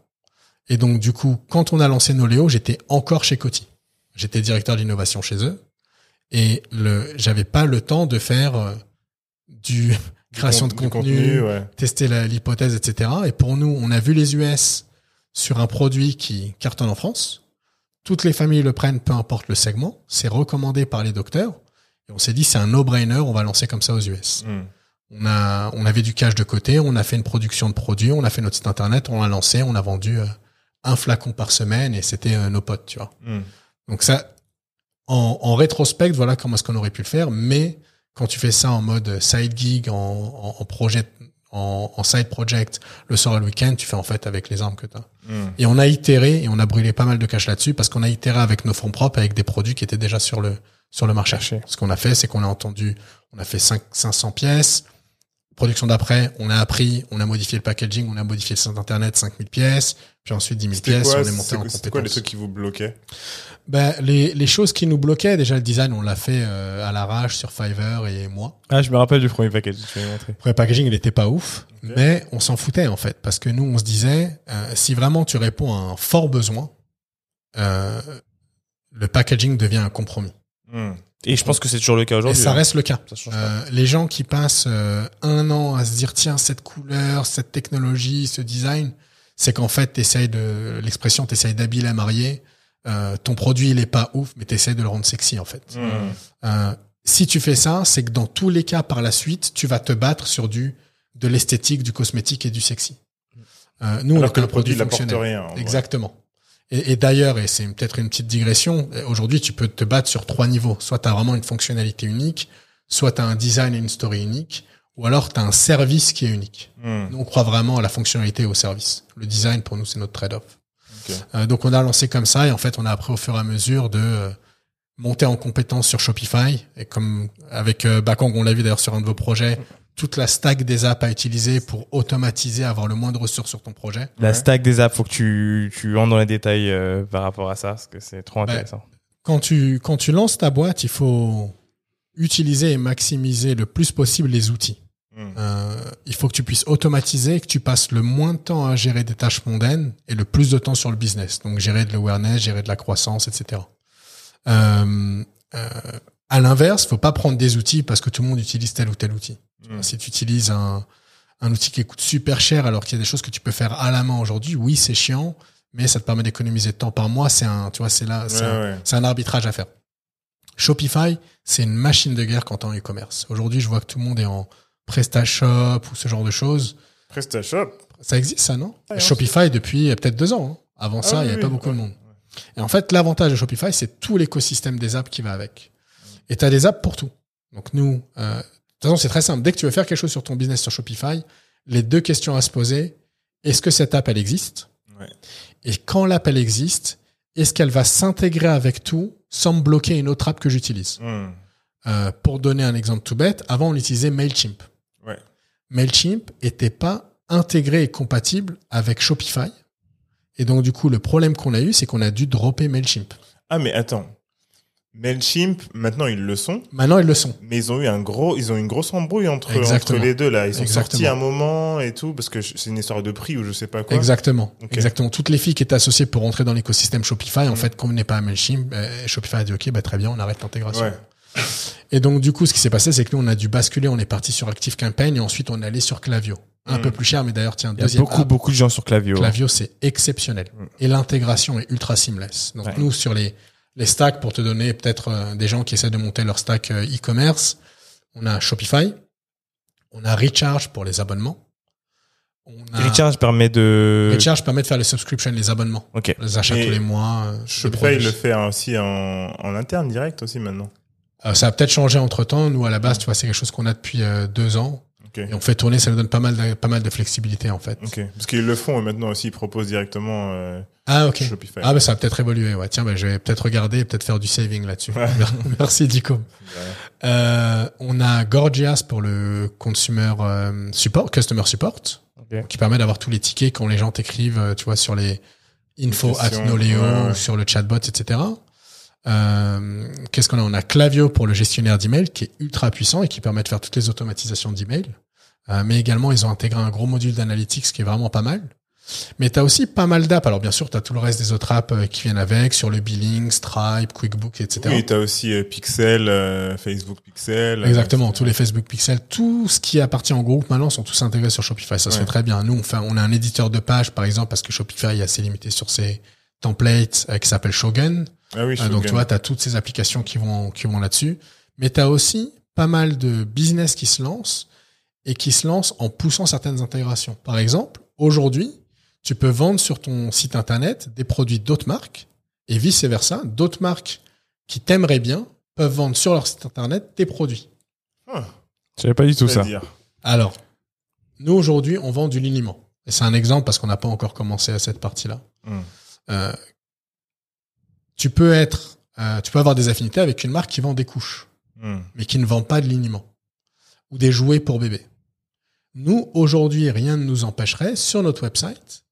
Et donc, du coup, quand on a lancé Noléo, j'étais encore chez Coty. J'étais directeur d'innovation chez eux. Et le, j'avais pas le temps de faire euh, du création de contenu, ouais. tester l'hypothèse, etc. Et pour nous, on a vu les US sur un produit qui cartonne en France. Toutes les familles le prennent, peu importe le segment. C'est recommandé par les docteurs. Et on s'est dit, c'est un no-brainer, on va lancer comme ça aux US. Hmm. On a, on avait du cash de côté, on a fait une production de produits, on a fait notre site internet, on l'a lancé, on a vendu euh, un flacon par semaine et c'était euh, nos potes, tu vois. Hmm. Donc ça, en, en rétrospect, voilà comment est-ce qu'on aurait pu le faire. Mais quand tu fais ça en mode side gig, en, en, en projet, en, en side project, le soir et le week-end, tu fais en fait avec les armes que tu as. Hmm. Et on a itéré et on a brûlé pas mal de cash là-dessus parce qu'on a itéré avec nos fonds propres, avec des produits qui étaient déjà sur le sur le marché. Marché. Ce qu'on a fait, c'est qu'on a entendu, on a fait 5, 500 pièces. Production d'après, on a appris, on a modifié le packaging, on a modifié le site internet, 5000 pièces, puis ensuite 10 000 C'était pièces, quoi, on est monté en c'est- c'était quoi les compétences. trucs qui vous bloquaient? Ben, les, les choses qui nous bloquaient, déjà le design, on l'a fait euh, à l'arrache sur Fiverr et moi. Ah, je me rappelle du premier tu montré. Le premier packaging, il était pas ouf, mais on s'en foutait en fait, parce que nous, on se disait, euh, si vraiment tu réponds à un fort besoin, euh, le packaging devient un compromis. Hmm. Et je pense que c'est toujours le cas Et aujourd'hui. ça hein. reste le cas. Euh, les gens qui passent euh, un an à se dire, tiens, cette couleur, cette technologie, ce design, c'est qu'en fait, t'essayes de, l'expression, t'essayes d'habiller à marier, euh, ton produit, il est pas ouf, mais t'essayes de le rendre sexy, en fait. Hmm. Euh, si tu fais ça, c'est que dans tous les cas, par la suite, tu vas te battre sur du de l'esthétique, du cosmétique et du sexy. Euh, nous, on Alors est que un le produit, produit fonctionnel. rien. Exactement. Et, et d'ailleurs, et c'est peut-être une petite digression, euh, aujourd'hui, tu peux te battre sur trois niveaux. Soit tu as vraiment une fonctionnalité unique, soit tu as un design et une story unique, ou alors tu as un service qui est unique. Hmm. Nous, on croit vraiment à la fonctionnalité et au service. Le design, pour nous, c'est notre trade-off. Euh, donc, on a lancé comme ça et en fait, on a appris au fur et à mesure de euh, monter en compétence sur Shopify. Et comme avec euh, Bakong, on l'a vu d'ailleurs sur un de vos projets, toute la stack des apps à utiliser pour automatiser, avoir le moins de ressources sur ton projet. La Ouais. stack des apps, faut que tu, tu entres dans les détails euh, par rapport à ça, parce que c'est trop Bah, intéressant. quand tu quand tu lances ta boîte, il faut utiliser et maximiser le plus possible les outils. Hmm. Euh, il faut que tu puisses automatiser, que tu passes le moins de temps à gérer des tâches mondaines et le plus de temps sur le business. Donc gérer de l'awareness, gérer de la croissance, etc. Euh, euh, à l'inverse, faut pas prendre des outils parce que tout le monde utilise tel ou tel outil. Hmm. Si tu utilises un, un outil qui coûte super cher alors qu'il y a des choses que tu peux faire à la main aujourd'hui, oui, c'est chiant, mais ça te permet d'économiser de temps par mois. C'est un, tu vois, c'est là, c'est Ouais, un- ouais. c'est un arbitrage à faire. Shopify, c'est une machine de guerre quand on est e-commerce. Aujourd'hui, je vois que tout le monde est en PrestaShop ou ce genre de choses. PrestaShop. Ça existe, ça, non Ouais, Shopify depuis peut-être deux ans. hein. Avant Ah ça, il n'y avait pas beaucoup ouais. de monde. Et en fait, l'avantage de Shopify, c'est tout l'écosystème des apps qui va avec. Et tu as des apps pour tout. Donc nous, euh, de toute façon, c'est très simple. Dès que tu veux faire quelque chose sur ton business sur Shopify, les deux questions à se poser, est-ce que cette app, elle existe Ouais. Et quand l'app, elle existe, est-ce qu'elle va s'intégrer avec tout sans me bloquer une autre app que j'utilise? Hmm. Euh, Pour donner un exemple tout bête, avant, on utilisait MailChimp. MailChimp était pas intégré et compatible avec Shopify. Et donc, du coup, le problème qu'on a eu, c'est qu'on a dû dropper MailChimp. Ah, mais attends. Mailchimp, maintenant ils le sont, Maintenant, ils le sont. mais ils ont eu un gros, ils ont une grosse embrouille entre, entre les deux là. Ils sont Exactement. sortis un moment et tout parce que c'est une histoire de prix ou je sais pas quoi. Exactement. Exactement. Toutes les filles qui étaient associées pour rentrer dans l'écosystème Shopify, en Mhm. fait, convenaient pas à MailChimp. euh, Shopify a dit, OK, bah, très bien, on arrête l'intégration. Ouais. Et donc, du coup, ce qui s'est passé, c'est que nous, on a dû basculer, on est parti sur Active Campaign et ensuite, on est allé sur Clavio. Un Mhm. peu plus cher, mais d'ailleurs, tiens, Il y a deuxième beaucoup, app. beaucoup de gens sur Clavio. Clavio, c'est exceptionnel. Mm. Et l'intégration est ultra seamless. Donc Ouais. nous, sur les, les stacks, pour te donner peut-être euh, des gens qui essaient de monter leur stack euh, e-commerce, on a Shopify, on a Recharge pour les abonnements. On a Recharge permet de. Recharge permet de faire les subscriptions, les abonnements, Ok. les achats tous les mois. euh, Shopify le fait aussi en, en interne direct aussi maintenant. Euh, ça a peut-être changé entre temps. Nous, à la base, tu vois, c'est quelque chose qu'on a depuis euh, deux ans. Ok. Et on fait tourner, ça nous donne pas mal de, pas mal de flexibilité, en fait. Ok. Parce qu'ils le font et maintenant aussi ils proposent directement euh, Ah, ok. Shopify. Ah, bah, ça a peut-être évolué. Ouais. Tiens, bah, je vais peut-être regarder et peut-être faire du saving là-dessus. Ouais. Merci, Dico. Euh, on a Gorgias pour le consumer euh, support, customer support, Ok. qui permet d'avoir tous les tickets quand les gens t'écrivent, euh, tu vois, sur les info at Noleo ouais. sur le chatbot, etc. Euh, Qu'est-ce qu'on a? On a Clavio pour le gestionnaire d'email qui est ultra puissant et qui permet de faire toutes les automatisations d'email. Euh, mais également, ils ont intégré un gros module d'analytics qui est vraiment pas mal. Mais tu as aussi pas mal d'apps. Alors bien sûr, tu as tout le reste des autres apps euh, qui viennent avec, sur le billing, Stripe, QuickBook, etc. Oui, t'as aussi euh, Pixel, euh, Facebook Pixel. Exactement, tous les Facebook Pixel, tout ce qui appartient au groupe maintenant sont tous intégrés sur Shopify. Ça se Ouais. fait très bien. Nous, on, fait, on a un éditeur de page, par exemple, parce que Shopify est assez limité sur ses templates euh, qui s'appelle Shogun. Ah oui, Euh, donc tu vois, tu as toutes ces applications qui vont, qui vont là-dessus. Mais tu as aussi pas mal de business qui se lancent et qui se lancent en poussant certaines intégrations. Par exemple, aujourd'hui, tu peux vendre sur ton site internet des produits d'autres marques et vice-versa. D'autres marques qui t'aimeraient bien peuvent vendre sur leur site internet tes produits. Ah, Je savais pas du tout ça. Alors, nous aujourd'hui, on vend du liniment. Et c'est un exemple parce qu'on n'a pas encore commencé à cette partie-là. Hmm. Euh, tu peux être, euh, tu peux avoir des affinités avec une marque qui vend des couches, Hmm. mais qui ne vend pas de liniment ou des jouets pour bébé. Nous, aujourd'hui, rien ne nous empêcherait sur notre website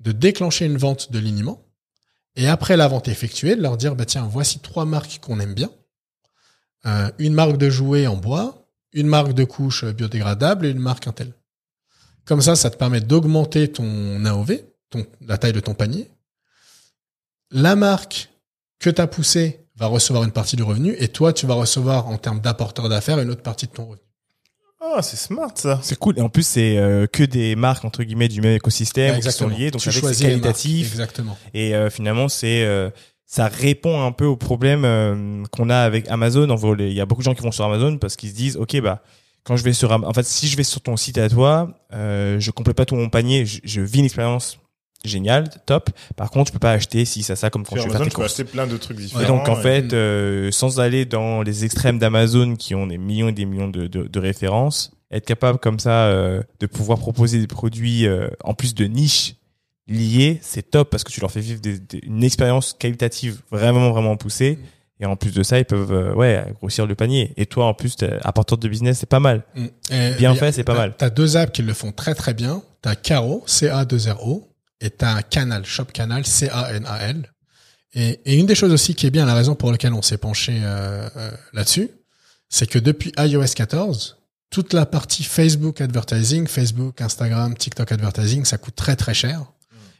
de déclencher une vente de liniment et après la vente effectuée, de leur dire, bah tiens, voici trois marques qu'on aime bien. Euh, une marque de jouets en bois, une marque de couches biodégradables et une marque Intel. Comme ça, ça te permet d'augmenter ton AOV, ton, la taille de ton panier. La marque que tu as poussée va recevoir une partie du revenu et toi, tu vas recevoir en termes d'apporteur d'affaires une autre partie de ton revenu. Ah, c'est smart ça. C'est cool. Et en plus, c'est euh, que des marques entre guillemets du même écosystème qui sont liées, donc tu avec qualitatif. Exactement. Et euh, finalement, c'est euh, ça répond un peu au problème euh, qu'on a avec Amazon. En il y a beaucoup de gens qui vont sur Amazon parce qu'ils se disent, ok, bah quand je vais sur, en fait, si je vais sur ton site à toi, euh, je complète pas tout mon panier, je, je vis une expérience géniale, top. Par contre, je peux pas acheter si ça ça comme quand Sur vais Amazon, faire tes tu peux acheter plein de trucs différents. Et donc en et- fait, euh, sans aller dans les extrêmes d'Amazon qui ont des millions et des millions de, de, de références, être capable comme ça euh, de pouvoir proposer des produits euh, en plus de niches liées, c'est top parce que tu leur fais vivre des- des- une expérience qualitative vraiment vraiment poussée. Et en plus de ça, ils peuvent euh, ouais grossir le panier. Et toi, en plus, t'es apporteur de business, c'est pas mal. Mm. Et Bien a- fait, c'est pas mal. T'as deux apps qui le font très très bien. T'as Caro, C-A-2-R-O, et t'as Canal, Shop Canal, C-A-N-A-L. Et, et une des choses aussi qui est bien, la raison pour laquelle on s'est penché euh, euh, là-dessus, c'est que depuis iOS 14, toute la partie Facebook advertising, Facebook, Instagram, TikTok advertising, ça coûte très très cher.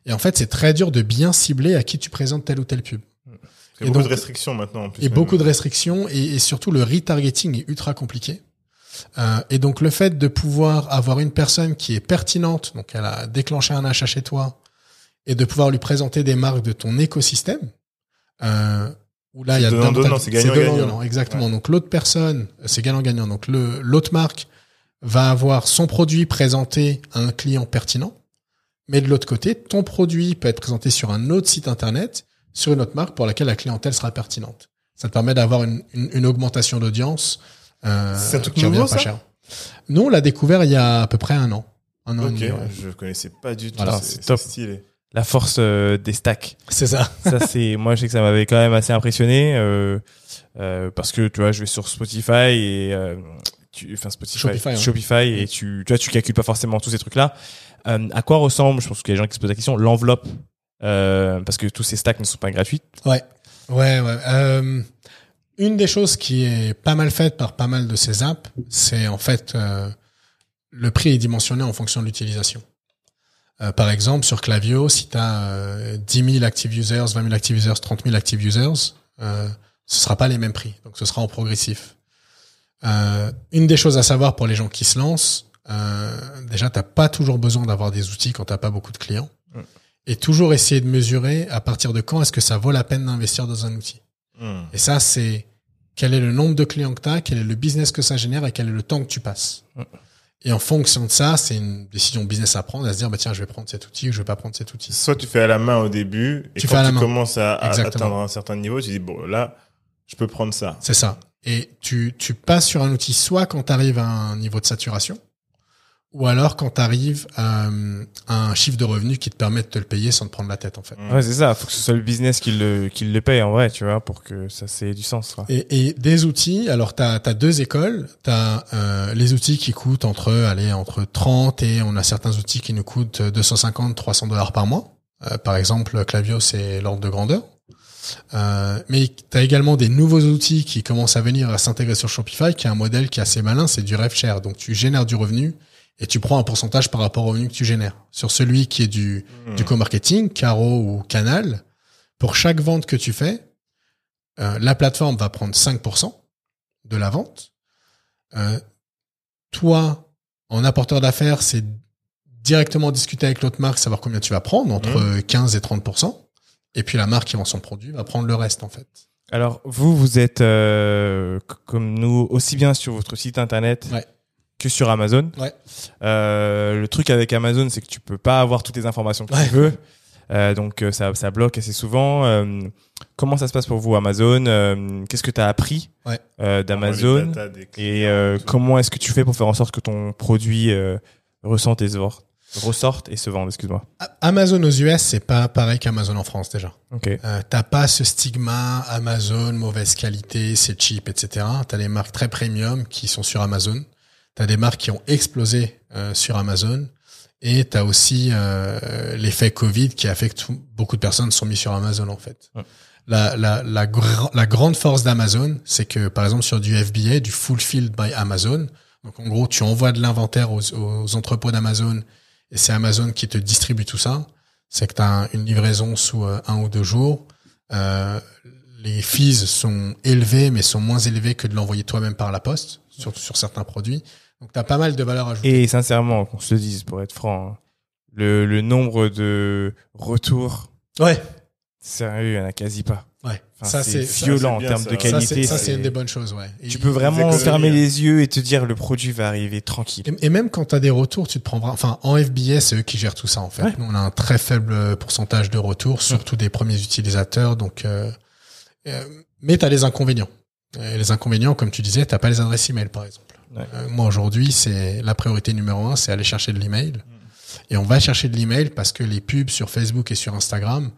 Et en fait, c'est très dur de bien cibler à qui tu présentes telle ou telle pub. Il y a et beaucoup donc- de restrictions maintenant. En plus, Et même. beaucoup de restrictions et, et surtout le retargeting est ultra compliqué. Euh, et donc le fait de pouvoir avoir une personne qui est pertinente, donc elle a déclenché un achat chez toi, et de pouvoir lui présenter des marques de ton écosystème, euh, où là il y a C'est donnant-donnant, davantage- c'est gagnant-gagnant. donnant-donnant, exactement. Donc l'autre personne, c'est gagnant-gagnant. Donc le l'autre marque va avoir son produit présenté à un client pertinent, mais de l'autre côté, ton produit peut être présenté sur un autre site internet, sur une autre marque pour laquelle la clientèle sera pertinente. Ça te permet d'avoir une, une, une augmentation d'audience euh, C'est un truc qui nouveau, pas ça cher. Nous, on l'a découvert il y a à peu près un an. Un an et demi, ouais. je connaissais pas du tout. Voilà, c'est stylé. La force euh, des stacks. C'est ça. ça c'est moi je sais que ça m'avait quand même assez impressionné euh, euh, parce que tu vois je vais sur Spotify et euh, tu enfin Spotify Shopify, et tu tu vois tu calcules pas forcément tous ces trucs là euh, à quoi ressemble je pense qu'il y a des gens qui se posent la question l'enveloppe euh, parce que tous ces stacks ne sont pas gratuits? Ouais, ouais, ouais. Euh, une des choses qui est pas mal faite par pas mal de ces apps, c'est en fait euh, le prix est dimensionné en fonction de l'utilisation. Euh, par exemple, sur Clavio, si tu as 10 000 active users, 20 000 active users, 30 000 active users, euh, ce sera pas les mêmes prix. Donc, ce sera en progressif. Euh, une des choses à savoir pour les gens qui se lancent, euh, déjà, t'as pas toujours besoin d'avoir des outils quand t'as pas beaucoup de clients. Et toujours essayer de mesurer à partir de quand est-ce que ça vaut la peine d'investir dans un outil. Hmm. Et ça, c'est quel est le nombre de clients que tu as, quel est le business que ça génère et quel est le temps que tu passes. Et en fonction de ça, c'est une décision business à prendre, à se dire, bah tiens, je vais prendre cet outil ou je vais pas prendre cet outil. Soit tu fais à la main au début, et Tu quand fais à la tu main. commences à, atteindre un certain niveau, tu dis, bon, là, je peux prendre ça. C'est ça. Et tu, tu passes sur un outil soit quand tu arrives à un niveau de saturation, ou alors quand tu arrives à, euh, à un chiffre de revenu qui te permet de te le payer sans te prendre la tête, en fait. Ouais c'est ça faut que ce soit le business qui le qui le paye en vrai tu vois pour que ça ait du sens quoi. Et, et des outils, alors tu as, deux écoles. Tu as les outils qui coûtent entre allez, entre 30 et on a certains outils qui nous coûtent 250, 300 dollars par mois. Euh, par exemple, Clavio, c'est l'ordre de grandeur. Euh, mais tu as également des nouveaux outils qui commencent à venir à s'intégrer sur Shopify, qui est un modèle qui est assez malin, c'est du rev share. Donc tu génères du revenu et tu prends un pourcentage par rapport au revenu que tu génères. Sur celui qui est du, Hmm. du co-marketing, Caro ou Canal, pour chaque vente que tu fais, euh, la plateforme va prendre 5% de la vente. Euh, toi, en apporteur d'affaires, c'est directement discuter avec l'autre marque, savoir combien tu vas prendre, entre 15 et 30%. Et puis la marque qui vend son produit va prendre le reste, en fait. Alors, vous, vous êtes euh, comme nous aussi bien sur votre site internet Ouais. Que sur Amazon. Ouais. Euh, le truc avec Amazon, c'est que tu peux pas avoir toutes les informations que Ouais. tu veux. Euh, donc euh, ça, ça bloque assez souvent. Euh, comment ça se passe pour vous Amazon? Euh, Qu'est-ce que tu as appris Ouais. euh, Les d'Amazon? Et euh, comment est-ce que tu fais pour faire en sorte que ton produit euh, ressente et se vende ressorte et se vende, excuse-moi. Amazon aux US, c'est pas pareil qu'Amazon en France, déjà. Ok. Euh, t'as pas ce stigma Amazon, mauvaise qualité, c'est cheap, etc. T'as des marques très premium qui sont sur Amazon. T'as des marques qui ont explosé euh, sur Amazon. Et t'as aussi euh, l'effet Covid qui a fait que tout- beaucoup de personnes sont mis sur Amazon en fait. Ouais. La, la, la, gra- la grande force d'Amazon, c'est que par exemple sur du FBA, du Fulfilled by Amazon, donc en gros tu envoies de l'inventaire aux, aux entrepôts d'Amazon et c'est Amazon qui te distribue tout ça c'est que tu as une livraison sous euh, un ou deux jours. Euh, les fees sont élevés, mais sont moins élevés que de l'envoyer toi-même par la poste, surtout sur certains produits. Donc, tu as pas mal de valeur ajoutée. Et sincèrement, qu'on se le dise pour être franc, hein, le, le nombre de retours, Ouais, sérieux, il n'y en a quasi pas. ouais. Enfin, ça, c'est violent en bien, termes ça. de qualité. ça, c'est- une des bonnes choses, ouais. Et- Tu peux vraiment fermer les yeux et te dire le produit va arriver tranquille. Et, et même quand tu as des retours, tu te prends enfin en FBS, c'est eux qui gèrent tout ça en fait. Ouais. Nous, on a un très faible pourcentage de retours, surtout des premiers utilisateurs. Donc, euh, euh, mais tu as les inconvénients. Et les inconvénients, comme tu disais, t'as pas les adresses email par exemple. Ouais. Euh, moi aujourd'hui, c'est la priorité numéro un, c'est aller chercher de l'email. Et on va chercher de l'email parce que les pubs sur Facebook et sur Instagram,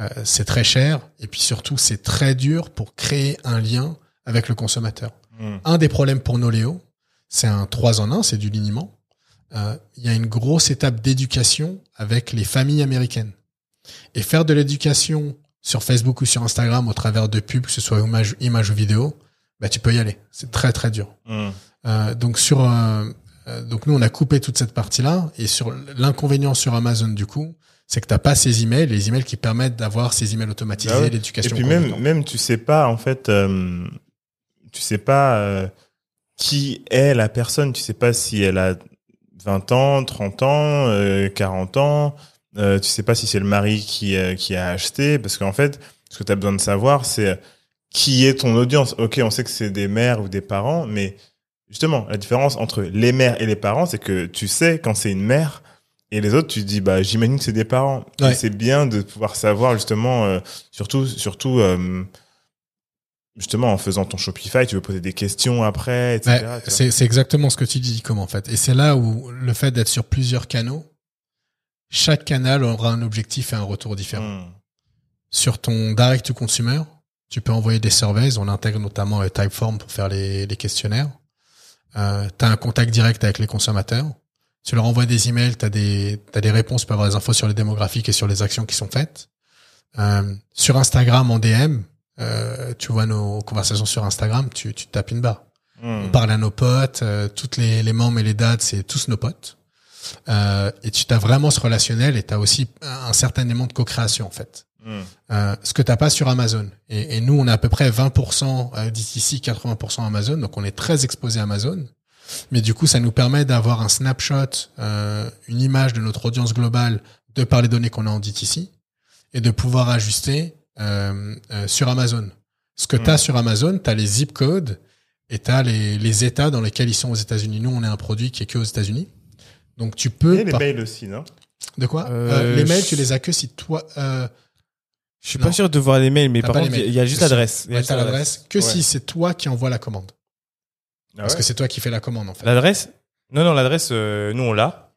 euh, c'est très cher. Et puis surtout, c'est très dur pour créer un lien avec le consommateur. Hmm. Un des problèmes pour Noléo, c'est un 3 en 1, c'est du liniment. Euh, Il y a une grosse étape d'éducation avec les familles américaines. Et faire de l'éducation sur Facebook ou sur Instagram au travers de pubs, que ce soit image, image ou vidéo, bah, tu peux y aller. C'est très très dur. Hmm. Euh, donc sur euh, euh, donc nous on a coupé toute cette partie là et sur l'inconvénient sur Amazon du coup c'est que t'as pas ces emails les emails qui permettent d'avoir ces emails automatisés Ah ouais. Et l'éducation puis même, même tu sais pas en fait, euh, tu sais pas euh, qui est la personne. Tu sais pas si elle a 20 ans, 30 ans, euh, 40 ans. Euh, tu sais pas si c'est le mari qui qui a acheté parce qu'en fait, ce que tu as besoin de savoir, c'est qui est ton audience. Ok, on sait que c'est des mères ou des parents, mais justement, la différence entre les mères et les parents, c'est que tu sais quand c'est une mère. Et les autres, tu te dis, bah, j'imagine que c'est des parents. Ouais. c'est bien de pouvoir savoir, justement, euh, surtout, surtout, euh, justement, en faisant ton Shopify, tu veux poser des questions après, etc. Ouais, c'est exactement ce que tu dis comme en fait et c'est là où le fait d'être sur plusieurs canaux chaque canal aura un objectif et un retour différent Hmm. sur ton direct to consumer tu peux envoyer des surveys. On intègre notamment euh, Typeform pour faire les, les questionnaires. Euh, tu as un contact direct avec les consommateurs. Tu leur envoies des emails. Tu as des t'as des réponses. Tu peux avoir des infos sur les démographiques et sur les actions qui sont faites. Euh, sur Instagram en DM euh, tu vois nos conversations sur Instagram. Tu, tu te tapes une barre. Hmm. on parle à nos potes, euh, toutes les, les membres et les dates, c'est tous nos potes. Euh, et tu as vraiment ce relationnel et tu as aussi un certain élément de co-création en fait. Hmm. Euh, ce que t'as pas sur Amazon. Et, et nous, on a à peu près 20% euh, d'ici 80% Amazon, donc on est très exposé à Amazon. Mais du coup, ça nous permet d'avoir un snapshot, euh, une image de notre audience globale de par les données qu'on a en DTC et de pouvoir ajuster euh, euh, sur Amazon. Ce que Mm. tu as sur Amazon, tu as les zip codes et tu as les, les États dans lesquels ils sont aux États-Unis. Nous, on est un produit qui est que aux États-Unis. Donc tu peux... Et les par- mails aussi, non? De quoi? Euh, Euh, Les mails, je- tu les as que si toi... Euh, Je suis Non. pas sûr de voir les mails, mais par contre, il y a juste l'adresse. Il y a ouais, t'as l'adresse que Ouais. si c'est toi qui envoies la commande. Ah Parce ouais que c'est toi qui fais la commande, en fait. L'adresse Non, non, l'adresse, euh, nous on l'a.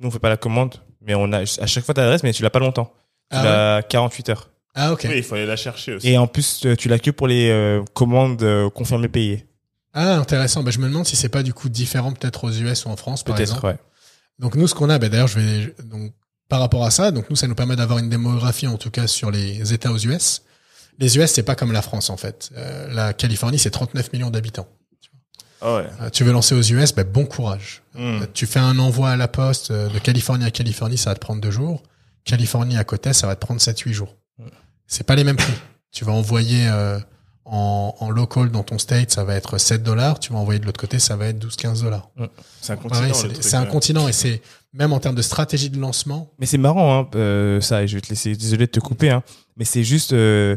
Nous on fait pas la commande, mais on a à chaque fois t'as l'adresse, mais tu l'as pas longtemps. Tu Ah, l'as 48 heures. ah, ok. Oui, il faut aller la chercher aussi. Et en plus, euh, tu l'as que pour les euh, commandes euh, confirmées payées. Ah, intéressant. Bah, je me demande si c'est pas du coup différent peut-être aux US ou en France, par Peut-être, exemple. ouais. Donc nous, ce qu'on a, bah, d'ailleurs, je vais donc par rapport à ça, donc nous, ça nous permet d'avoir une démographie, en tout cas, sur les États aux US. Les US, c'est pas comme la France, en fait. Euh, la Californie, c'est 39 millions d'habitants. Ah ouais. Euh, tu veux lancer aux US, ben, bon courage. Hmm. Euh, Tu fais un envoi à la poste de Californie à Californie, ça va te prendre deux jours. Californie à côté, ça va te prendre 7-8 jours. C'est pas les mêmes prix. Tu vas envoyer en, en local dans ton state, ça va être 7 dollars. Tu vas envoyer de l'autre côté, ça va être 12-15 dollars. C'est un continent. C'est un ouais. continent et c'est même en termes de stratégie de lancement. Mais c'est marrant, hein, euh, ça, et je vais te laisser, désolé de te couper, hein, mais c'est juste, euh,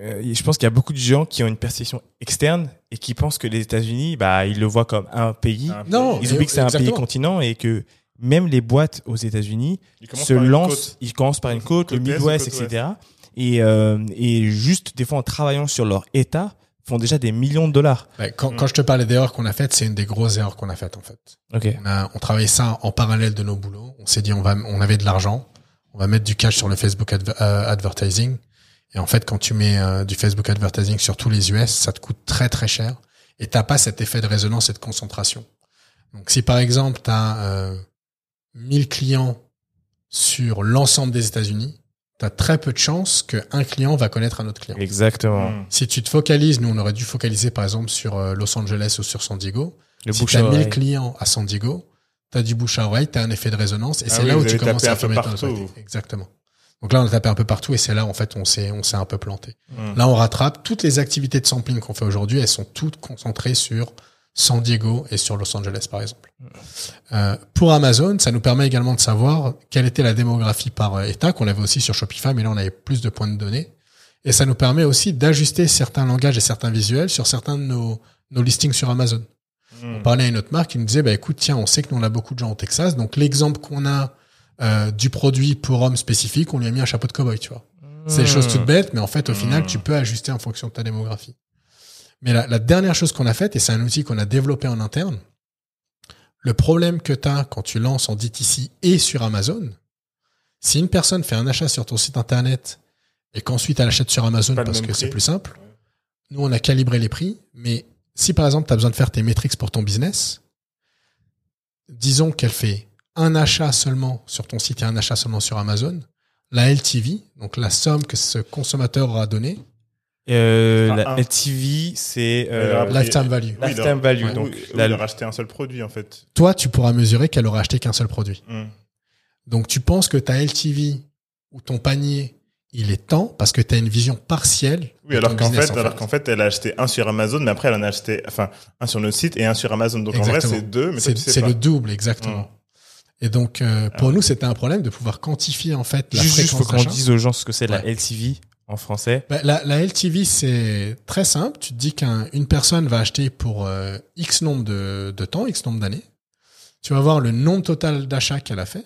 euh, je pense qu'il y a beaucoup de gens qui ont une perception externe et qui pensent que les États-Unis, bah, ils le voient comme un pays. Un Non, Ils oublient que c'est un pays continent et que même les boîtes aux États-Unis se lancent, ils commencent par une côte, le Midwest, côte etc. Et, euh, et juste, des fois, en travaillant sur leur état, font déjà des millions de dollars. Ouais, quand, Mm. quand je te parlais d'erreurs qu'on a faites, c'est une des grosses erreurs qu'on a faites en fait. Ok. On a on travaillait ça en parallèle de nos boulots. On s'est dit on va on avait de l'argent, on va mettre du cash sur le Facebook adver- euh, advertising. Et en fait, quand tu mets euh, du Facebook advertising sur tous les US, ça te coûte très très cher et t'as pas cet effet de résonance et de concentration. Donc si par exemple tu as euh, 1000 clients sur l'ensemble des États-Unis, tu as très peu de chances qu'un client va connaître un autre client. Exactement. Hmm. Si tu te focalises, nous on aurait dû focaliser par exemple sur euh, Los Angeles ou sur San Diego. Le si tu as 1000 oreille. clients à San Diego, tu as du bouche à oreille, tu as un effet de résonance et Ah c'est oui, là où tu commences à un peu affirmer ton. Exactement. Donc là, on a tapé un peu partout et c'est là, en fait, on s'est, on s'est un peu planté. Hmm. Là, on rattrape toutes les activités de sampling qu'on fait aujourd'hui, elles sont toutes concentrées sur San Diego et sur Los Angeles, par exemple. Euh, pour Amazon, ça nous permet également de savoir quelle était la démographie par euh, État, qu'on avait aussi sur Shopify, mais là, on avait plus de points de données. Et ça nous permet aussi d'ajuster certains langages et certains visuels sur certains de nos, nos listings sur Amazon. Hmm. On parlait à une autre marque qui nous disait, bah, écoute, tiens, on sait que nous, on a beaucoup de gens au Texas, donc l'exemple qu'on a euh, du produit pour homme spécifique, on lui a mis un chapeau de cowboy, tu vois. C'est des choses toutes bêtes, mais en fait, au final, Hmm. tu peux ajuster en fonction de ta démographie. Mais la, la dernière chose qu'on a faite, et c'est un outil qu'on a développé en interne, le problème que tu as quand tu lances en DTC et sur Amazon, si une personne fait un achat sur ton site internet et qu'ensuite elle achète sur Amazon parce que c'est plus simple, nous on a calibré les prix, mais si par exemple tu as besoin de faire tes métriques pour ton business, disons qu'elle fait un achat seulement sur ton site et un achat seulement sur Amazon, la LTV, donc la somme que ce consommateur aura donnée, Euh, Ah, la ah. LTV, c'est euh, lifetime value. Oui, lifetime value. oui, donc, oui, la- il a racheté un seul produit en fait. Toi, tu pourras mesurer qu'elle aura acheté qu'un seul produit. Hmm. Donc tu penses que ta LTV ou ton panier, il est temps parce que tu as une vision partielle. Oui, alors qu'en fait, alors qu'en fait, elle a acheté un sur Amazon, mais après elle en a acheté, enfin, un sur notre site et un sur Amazon. Donc en vrai, c'est deux, mais c'est tu sais le double exactement. Mm. Et donc euh, pour Ah. nous, c'était un problème de pouvoir quantifier en fait la juste, juste faut fréquence qu'on dise aux gens ce que c'est la. LTV en français. Bah, la, la LTV, c'est très simple. Tu te dis qu'une personne va acheter pour euh, X nombre de, de temps, X nombre d'années. Tu vas voir le nombre total d'achats qu'elle a fait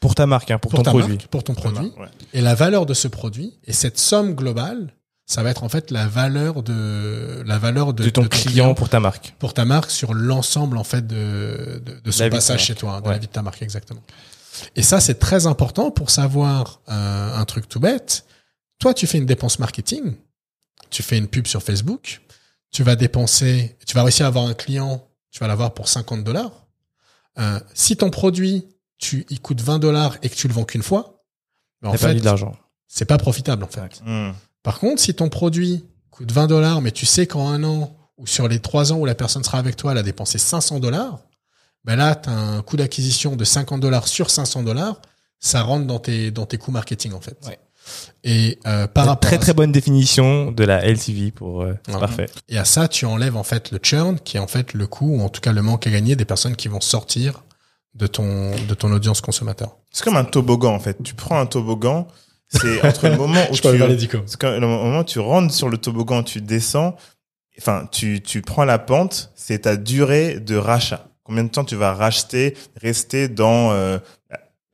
Pour ta marque, hein, pour, pour ton ta produit. marque, pour ton produit. Ouais. et la valeur de ce produit. Et cette somme globale, ça va être en fait la valeur de la valeur de, de ton client pour ta marque. pour ta marque sur l'ensemble en fait de, de, son passage chez toi, hein, de Ouais. la vie de ta marque exactement. Et ça c'est très important pour savoir euh, un truc tout bête. Toi tu fais une dépense marketing, tu fais une pub sur Facebook, tu vas dépenser, tu vas réussir à avoir un client, tu vas l'avoir pour 50 dollars. Euh, si ton produit tu il coûte 20 dollars et que tu le vends qu'une fois, ben, en T'as perdu fait de l'argent. c'est pas profitable en fait. Hmm. Par contre, si ton produit coûte 20 dollars, mais tu sais qu'en un an ou sur les trois ans où la personne sera avec toi, elle a dépensé 500 dollars, ben là, tu as un coût d'acquisition de 50 dollars sur 500 dollars, ça rentre dans tes, dans tes coûts marketing en fait. Ouais. Et euh, par rapport très à très bonne définition de la LTV pour euh, Ouais. parfait. Et à ça, tu enlèves en fait le churn, qui est en fait le coût, ou en tout cas le manque à gagner des personnes qui vont sortir de ton, de ton audience consommateur. C'est comme un toboggan en fait. Tu prends un toboggan, c'est entre le moment où Je tu, le moment où tu rentres sur le toboggan, tu descends, enfin tu tu prends la pente, c'est ta durée de rachat. Combien de temps tu vas racheter, rester dans euh,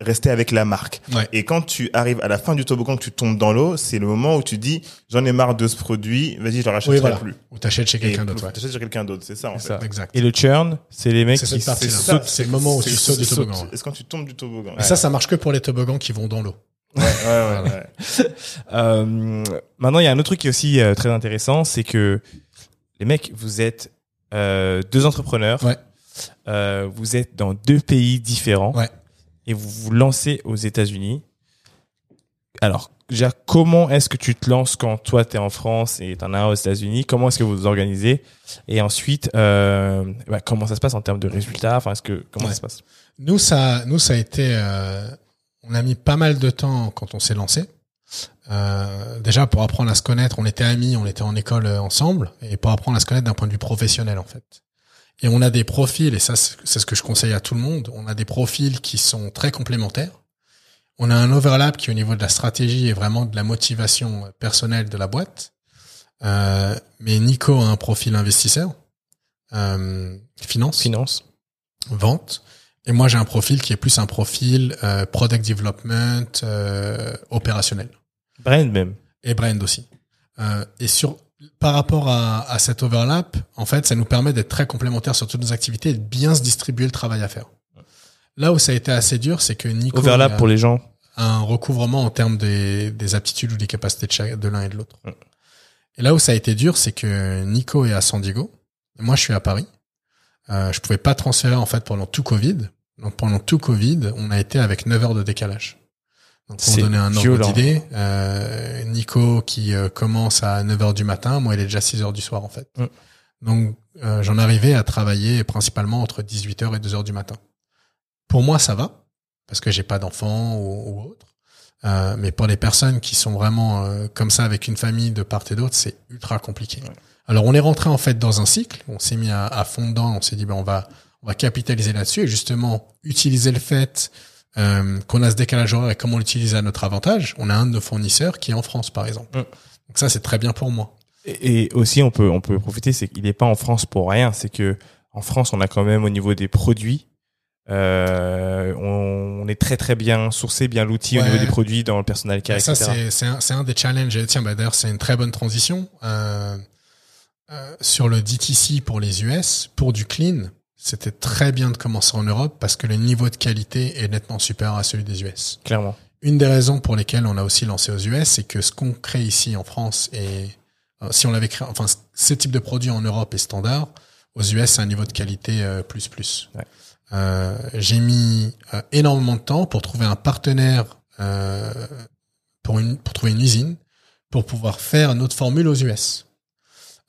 rester avec la marque. Ouais. Et quand tu arrives à la fin du toboggan, que tu tombes dans l'eau, c'est le moment où tu dis j'en ai marre de ce produit, vas-y je le rachèterai Oui, voilà. plus. Ou t'achètes chez Et quelqu'un d'autre. ouais. t'achètes chez quelqu'un d'autre, c'est ça en C'est fait. ça. Exact. Et le churn, c'est les mecs C'est qui se Ça, sautent. c'est le moment où tu c'est- sautes du c'est- toboggan. Est-ce quand tu tombes du toboggan? Et ça, ça marche que pour les toboggans qui vont dans l'eau. ouais, ouais, ouais, ouais. Euh, maintenant, il y a un autre truc qui est aussi euh, très intéressant, c'est que les mecs, vous êtes euh, deux entrepreneurs. Ouais. Euh, vous êtes dans deux pays différents. Ouais. Et vous vous lancez aux États-Unis. Alors, déjà, comment est-ce que tu te lances quand toi, tu es en France et tu en as aux États-Unis? Comment est-ce que vous vous organisez? Et ensuite, euh, bah, comment ça se passe en termes de résultats? Enfin, est-ce que comment Ouais. ça se passe? Nous, ça, nous, ça a été. euh, on a mis pas mal de temps quand on s'est lancé. Euh, déjà pour apprendre à se connaître, on était amis, on était en école euh, ensemble, et pour apprendre à se connaître d'un point de vue professionnel en fait. Et on a des profils, et ça c'est ce que je conseille à tout le monde. On a des profils qui sont très complémentaires. On a un overlap qui au niveau de la stratégie et vraiment de la motivation personnelle de la boîte. Euh, mais Nico a un profil investisseur, euh, finance Finance. vente. Et moi, j'ai un profil qui est plus un profil euh, product development euh, opérationnel Brand même. et brand aussi. Euh, et sur par rapport à, à cet overlap, en fait, ça nous permet d'être très complémentaires sur toutes nos activités et de bien se distribuer le travail à faire. Là où ça a été assez dur, c'est que Nico Overlap a pour les gens. un recouvrement en termes des, des aptitudes ou des capacités de, chaque- de l'un et de l'autre. Ouais. Et là où ça a été dur, c'est que Nico est à San Diego, moi je suis à Paris. Euh, je pouvais pas transférer en fait pendant tout Covid. Donc pendant tout Covid, on a été avec 9 heures de décalage. Donc pour donner un ordre d'idée, euh, Nico qui euh, commence à 9 heures du matin, moi il est déjà 6 heures du soir en fait. Mm. Donc euh, j'en arrivais à travailler principalement entre 18 heures et 2 heures du matin. Pour moi ça va parce que j'ai pas d'enfants ou, ou autre. Euh, mais pour les personnes qui sont vraiment euh, comme ça avec une famille de part et d'autre, c'est ultra compliqué. Ouais. Alors on est rentré en fait dans un cycle, on s'est mis à, à fond dedans, on s'est dit ben on va on va capitaliser là-dessus et justement utiliser le fait euh, qu'on a ce décalage horaire et comment l'utiliser à notre avantage. On a un de nos fournisseurs qui est en France par exemple. Mm. Donc ça c'est très bien pour moi. Et, et aussi, on peut, on peut profiter, c'est qu'il n'est pas en France pour rien. C'est que en France, on a quand même au niveau des produits, euh, on, on est très très bien sourcé, bien l'outil au niveau des produits dans le personnel care, ça c'est c'est un, un des challenges. Et Tiens bah, d'ailleurs c'est une très bonne transition euh, euh, sur le DTC pour les US pour du clean. C'était très bien de commencer en Europe parce que le niveau de qualité est nettement supérieur à celui des US. Clairement. Une des raisons pour lesquelles on a aussi lancé aux US, c'est que ce qu'on crée ici en France et euh, si on l'avait créé, enfin ce type de produit en Europe est standard, aux US c'est un niveau de qualité euh, plus plus. Ouais. Euh, J'ai mis euh, énormément de temps pour trouver un partenaire euh, pour une pour trouver une usine pour pouvoir faire notre formule aux US.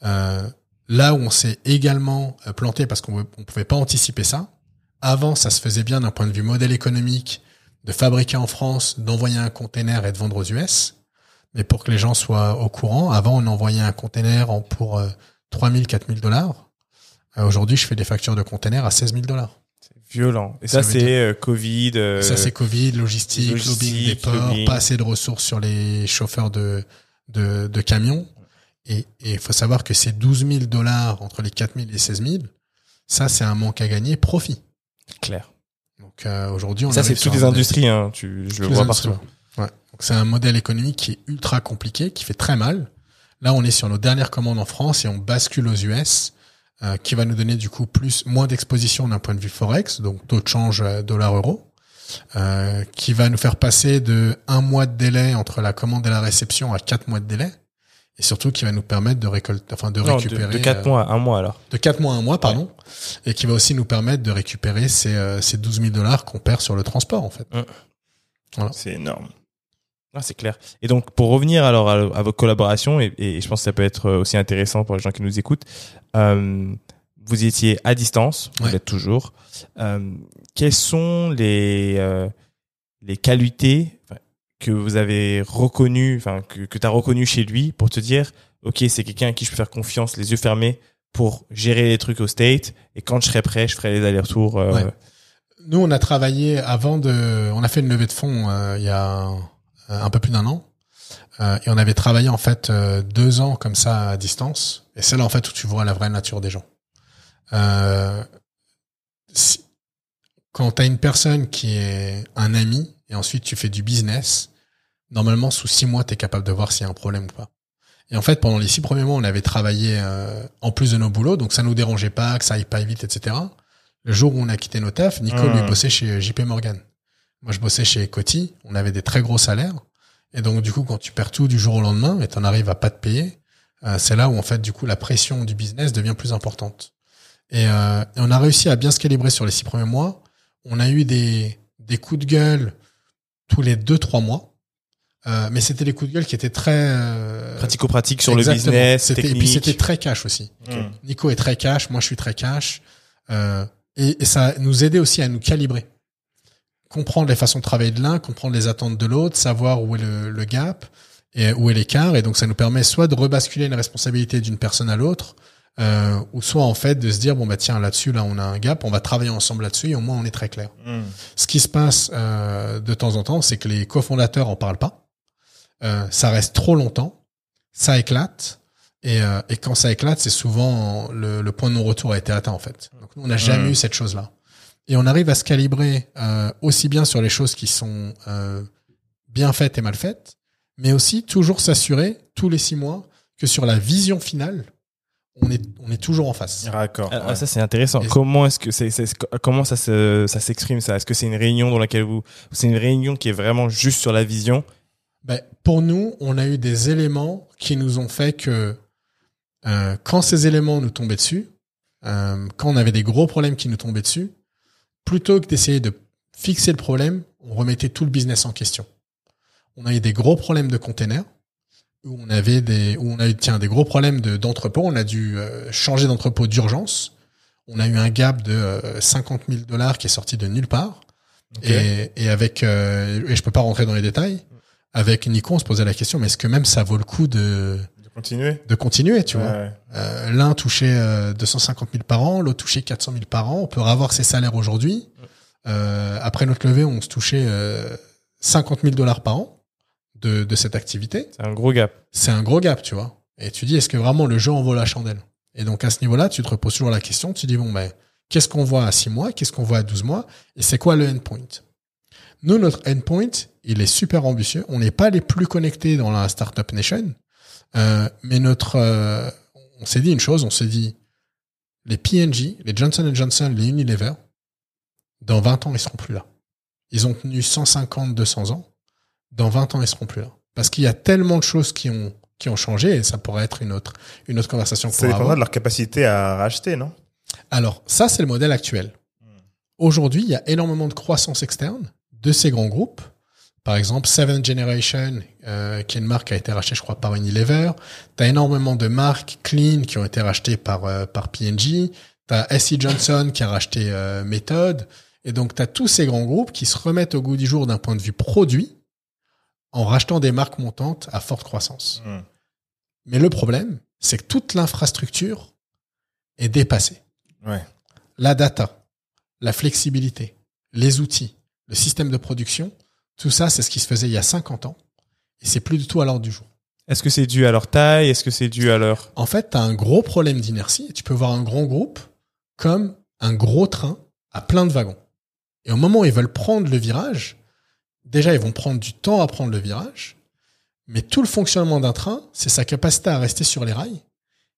Euh, là où on s'est également euh, planté parce qu'on ne pouvait pas anticiper ça. Avant, ça se faisait bien d'un point de vue modèle économique de fabriquer en France, d'envoyer un container et de vendre aux US. Mais pour que les gens soient au courant, avant on envoyait un container pour euh, 3000, 4000 dollars. Euh, Aujourd'hui, je fais des factures de container à 16 000 dollars. Violent. Et Ça c'est euh, Covid. euh, Ça, c'est Covid, logistique, logistique, lobbying des ports, lobbying. pas assez de ressources sur les chauffeurs de, de, de camions. Et il faut savoir que ces 12 000 dollars entre les 4 000 et 16 000, ça, c'est un manque à gagner profit. clair. Donc euh, aujourd'hui, on Ça, c'est toutes les industries. Hein, tu, je le vois partout. ouais. C'est un modèle économique qui est ultra compliqué, qui fait très mal. Là, on est sur nos dernières commandes en France et on bascule aux US, euh, qui va nous donner du coup plus moins d'exposition d'un point de vue forex, donc taux de change euh, dollar-euro, euh, qui va nous faire passer de un mois de délai entre la commande et la réception à quatre mois de délai, et surtout qui va nous permettre de récolter, enfin de Non, de, récupérer de 4 euh, mois à 1 mois alors. de 4 mois à un mois, pardon, et qui va aussi nous permettre de récupérer ces, euh, ces 12 000 dollars qu'on perd sur le transport, en fait. C'est énorme. Ah, c'est clair. Et donc, pour revenir alors à, à vos collaborations, et, et je pense que ça peut être aussi intéressant pour les gens qui nous écoutent, euh, vous étiez à distance, vous Ouais. l'êtes toujours. Euh, quelles sont les, euh, les qualités enfin, que vous avez reconnues, enfin, que, que tu as reconnues chez lui pour te dire, OK, c'est quelqu'un à qui je peux faire confiance, les yeux fermés, pour gérer les trucs au state, et quand je serai prêt, je ferai les allers-retours. euh. Nous, on a travaillé avant de, on a fait une levée de fonds euh, il y a un peu plus d'un an, Euh, et on avait travaillé en fait deux ans comme ça à distance. Et c'est là en fait où tu vois la vraie nature des gens. Quand tu as une personne qui est un ami et ensuite tu fais du business, normalement sous six mois tu es capable de voir s'il y a un problème ou pas. Et en fait, pendant les six premiers mois, on avait travaillé euh, en plus de nos boulots, donc ça nous dérangeait pas, que ça aille pas vite, etc. Le jour où on a quitté nos tafs, Nico Mmh. lui bossait chez JP Morgan. Moi, je bossais chez Coty. On avait des très gros salaires. Et donc, du coup, quand tu perds tout du jour au lendemain et t'en arrives à pas te payer, euh, c'est là où, en fait, du coup, la pression du business devient plus importante. Et, euh, et on a réussi à bien se calibrer sur les six premiers mois. On a eu des, des coups de gueule tous les deux trois mois. Euh, mais c'était des coups de gueule qui étaient très euh, Pratico-pratique sur le business, C'était-. Et puis c'était très cash aussi. Mm. Nico est très cash, moi je suis très cash. Euh, et, et ça nous aidait aussi à nous calibrer. Comprendre les façons de travailler de l'un, comprendre les attentes de l'autre, savoir où est le, le gap et où est l'écart. Et donc ça nous permet soit de rebasculer une responsabilité d'une personne à l'autre, euh, ou soit en fait de se dire, bon bah tiens, là-dessus, là on a un gap, on va travailler ensemble là-dessus et au moins on est très clair. Mm. Ce qui se passe euh, de temps en temps, c'est que les cofondateurs en parlent pas. Euh, ça reste trop longtemps, ça éclate, et, euh, et quand ça éclate, c'est souvent le, le point de non-retour a été atteint en fait. Donc nous, on n'a jamais Mm. eu cette chose-là. Et on arrive à se calibrer euh, aussi bien sur les choses qui sont euh, bien faites et mal faites, mais aussi toujours s'assurer tous les six mois que sur la vision finale, on est, on est toujours en face. Raccord. Ah, ouais. ça c'est intéressant. Et- comment est-ce que c'est, c'est- comment ça se, ça s'exprime ça? Est-ce que c'est une réunion dans laquelle vous, c'est une réunion qui est vraiment juste sur la vision? Ben, pour nous, on a eu des éléments qui nous ont fait que euh, quand ces éléments nous tombaient dessus, euh, quand on avait des gros problèmes qui nous tombaient dessus, plutôt que d'essayer de fixer le problème, on remettait tout le business en question. On a eu des gros problèmes de containers où on avait des où on a eu tiens des gros problèmes de d'entrepôt. On a dû euh, changer d'entrepôt d'urgence. On a eu un gap de euh, 50 000 dollars qui est sorti de nulle part. Et, et avec euh, et je peux pas rentrer dans les détails. Avec Nico, on se posait la question, mais est-ce que même ça vaut le coup de De continuer? de continuer, tu vois? Ouais. Euh, L'un touchait euh, 250 000 par an, l'autre touchait 400 000 par an. On peut avoir ses salaires aujourd'hui. Euh, après notre levée, on se touchait euh, 50 000 dollars par an de, de cette activité. C'est un gros gap. C'est un gros gap, tu vois. Et tu dis, est-ce que vraiment le jeu en vaut la chandelle? Et donc à ce niveau-là, tu te reposes toujours la question. Tu dis, bon, ben, qu'est-ce qu'on voit à 6 mois? Qu'est-ce qu'on voit à 12 mois? Et c'est quoi le endpoint? Nous, notre endpoint, il est super ambitieux. On n'est pas les plus connectés dans la Startup Nation. Euh, mais notre, euh, on s'est dit une chose, on s'est dit, les P&G, les Johnson Johnson, les Unilever, dans 20 ans, ils seront plus là. Ils ont tenu 150, 200 ans. Dans 20 ans, ils seront plus là. Parce qu'il y a tellement de choses qui ont, qui ont changé et ça pourrait être une autre, une autre conversation. Ça dépendra avoir. de leur capacité à racheter, non? Alors, ça, c'est le modèle actuel. Aujourd'hui, il y a énormément de croissance externe de ces grands groupes. Par exemple, Seventh Generation, euh, qui est une marque qui a été rachetée, je crois, par Unilever. Tu as énormément de marques clean qui ont été rachetées par, euh, par P&G. Tu as S.C. Johnson qui a racheté euh, Method. Et donc, tu as tous ces grands groupes qui se remettent au goût du jour d'un point de vue produit en rachetant des marques montantes à forte croissance. Mm. Mais le problème, c'est que toute l'infrastructure est dépassée Ouais. la data, la flexibilité, les outils, le système de production, tout ça, c'est ce qui se faisait il y a 50 ans. Et c'est plus du tout à l'ordre du jour. Est-ce que c'est dû à leur taille? Est-ce que c'est dû à leur En fait, tu as un gros problème d'inertie. Tu peux voir un grand groupe comme un gros train à plein de wagons. Et au moment où ils veulent prendre le virage, déjà, ils vont prendre du temps à prendre le virage. Mais tout le fonctionnement d'un train, c'est sa capacité à rester sur les rails.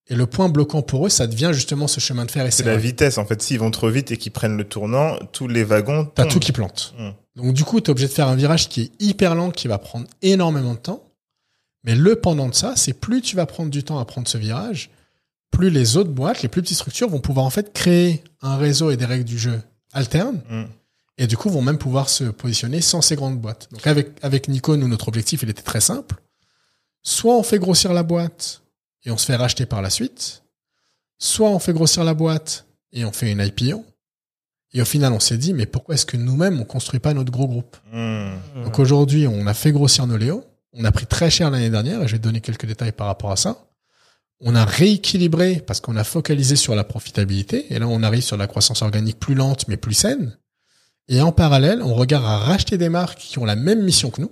Et le point bloquant pour eux, ça devient justement ce chemin de fer et C'est ces la vitesse, en fait. S'ils vont trop vite et qu'ils prennent le tournant, tous les wagons T'as tout qui plante. Mm. Donc du coup, tu es obligé de faire un virage qui est hyper lent, qui va prendre énormément de temps. Mais le pendant de ça, c'est plus tu vas prendre du temps à prendre ce virage, plus les autres boîtes, les plus petites structures vont pouvoir en fait créer un réseau et des règles du jeu alternes. Mm. Et du coup, vont même pouvoir se positionner sans ces grandes boîtes. Donc avec, avec Nico, nous, notre objectif, il était très simple. Soit on fait grossir la boîte et on se fait racheter par la suite, soit on fait grossir la boîte et on fait une IPO. Et au final, on s'est dit, mais pourquoi est-ce que nous-mêmes, on construit pas notre gros groupe Mm. Donc aujourd'hui, on a fait grossir nos Léo. On a pris très cher l'année dernière, et je vais te donner quelques détails par rapport à ça. On a rééquilibré parce qu'on a focalisé sur la profitabilité. Et là, on arrive sur la croissance organique plus lente, mais plus saine. Et en parallèle, on regarde à racheter des marques qui ont la même mission que nous,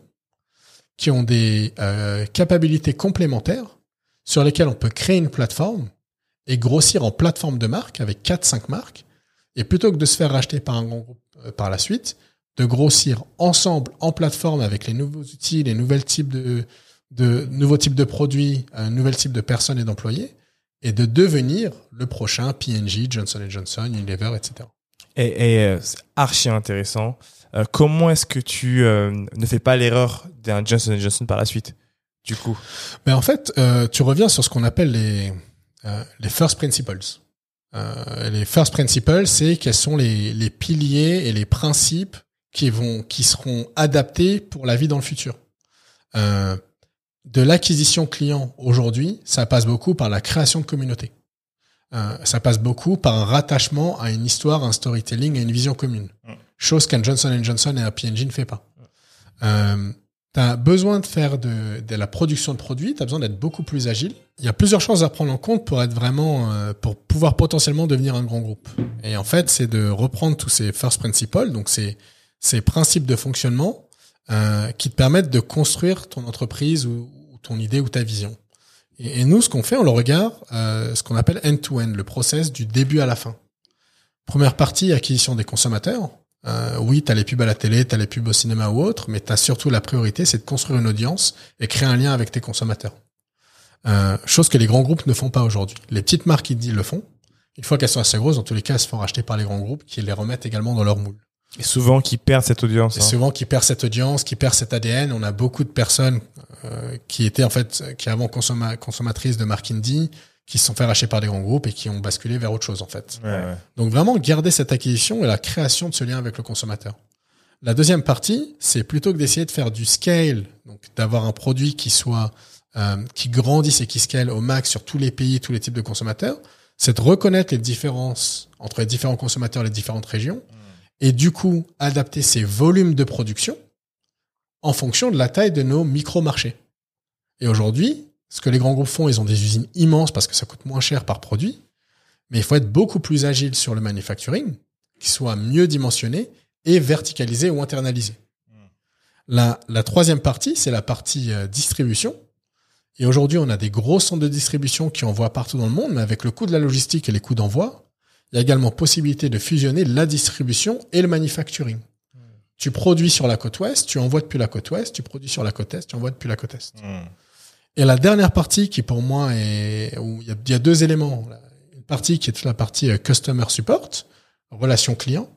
qui ont des euh, capacités complémentaires, sur lesquelles on peut créer une plateforme et grossir en plateforme de marque avec 4-5 marques. Et plutôt que de se faire racheter par un grand groupe euh, par la suite, de grossir ensemble en plateforme avec les nouveaux outils, les nouvelles types de, de nouveaux types de produits, un nouvel type de personnes et d'employés, et de devenir le prochain P&G, Johnson Johnson, Unilever, etc. Et, et, euh, archi intéressant. Euh, comment est-ce que tu euh, ne fais pas l'erreur d'un Johnson Johnson par la suite Du coup, Mais en fait, euh, tu reviens sur ce qu'on appelle les, euh, les first principles. Euh, les first principles, c'est quels sont les, les piliers et les principes qui vont, qui seront adaptés pour la vie dans le futur. De l'acquisition client aujourd'hui, ça passe beaucoup par la création de communauté. Euh, ça passe beaucoup par un rattachement à une histoire, un storytelling, à une vision commune. Mm. Chose qu'un Johnson Johnson et un P&G ne fait pas. Euh, tu as besoin de faire de, de la production de produits, tu as besoin d'être beaucoup plus agile. Il y a plusieurs choses à prendre en compte pour être vraiment, euh, pour pouvoir potentiellement devenir un grand groupe. Et en fait, c'est de reprendre tous ces first principles, donc ces, ces principes de fonctionnement euh, qui te permettent de construire ton entreprise ou, ou ton idée ou ta vision. Et, nous, ce qu'on fait, on le regarde, euh, ce qu'on appelle end-to-end, le process du début à la fin. Première partie, acquisition des consommateurs. Euh, oui, tu as les pubs à la télé, tu as les pubs au cinéma ou autre, mais tu as surtout la priorité, c'est de construire une audience et créer un lien avec tes consommateurs. Euh, chose que les grands groupes ne font pas aujourd'hui. Les petites marques, ils le font. Une fois qu'elles sont assez grosses, dans tous les cas, elles se font racheter par les grands groupes qui les remettent également dans leur moule. Et souvent qui perdent cette audience. Et hein. souvent qui perd cette audience, qui perd cet ADN. On a beaucoup de personnes euh, qui étaient en fait, qui avant consomma- consommatrices de marque indie, qui se sont fait racheter par des grands groupes et qui ont basculé vers autre chose en fait. Ouais, ouais. Donc vraiment garder cette acquisition et la création de ce lien avec le consommateur. La deuxième partie, c'est plutôt que d'essayer de faire du scale, donc d'avoir un produit qui soit euh, qui grandisse et qui scale au max sur tous les pays, tous les types de consommateurs, c'est de reconnaître les différences entre les différents consommateurs, les différentes régions, et du coup adapter ces volumes de production en fonction de la taille de nos micro-marchés. Et aujourd'hui, ce que les grands groupes font, ils ont des usines immenses parce que ça coûte moins cher par produit, mais il faut être beaucoup plus agile sur le manufacturing, qui soit mieux dimensionné et verticalisé ou internalisé. La, la troisième partie, c'est la partie euh, distribution. Et aujourd'hui, on a des gros centres de distribution qui envoient partout dans le monde, mais avec le coût de la logistique et les coûts d'envoi, il y a également possibilité de fusionner la distribution et le manufacturing. Tu produis sur la côte ouest, tu envoies depuis la côte ouest, tu produis sur la côte est, tu envoies depuis la côte est. Mm. Et la dernière partie qui pour moi est où il y a, il y a deux éléments. Une partie qui est toute la partie euh, customer support, relation client.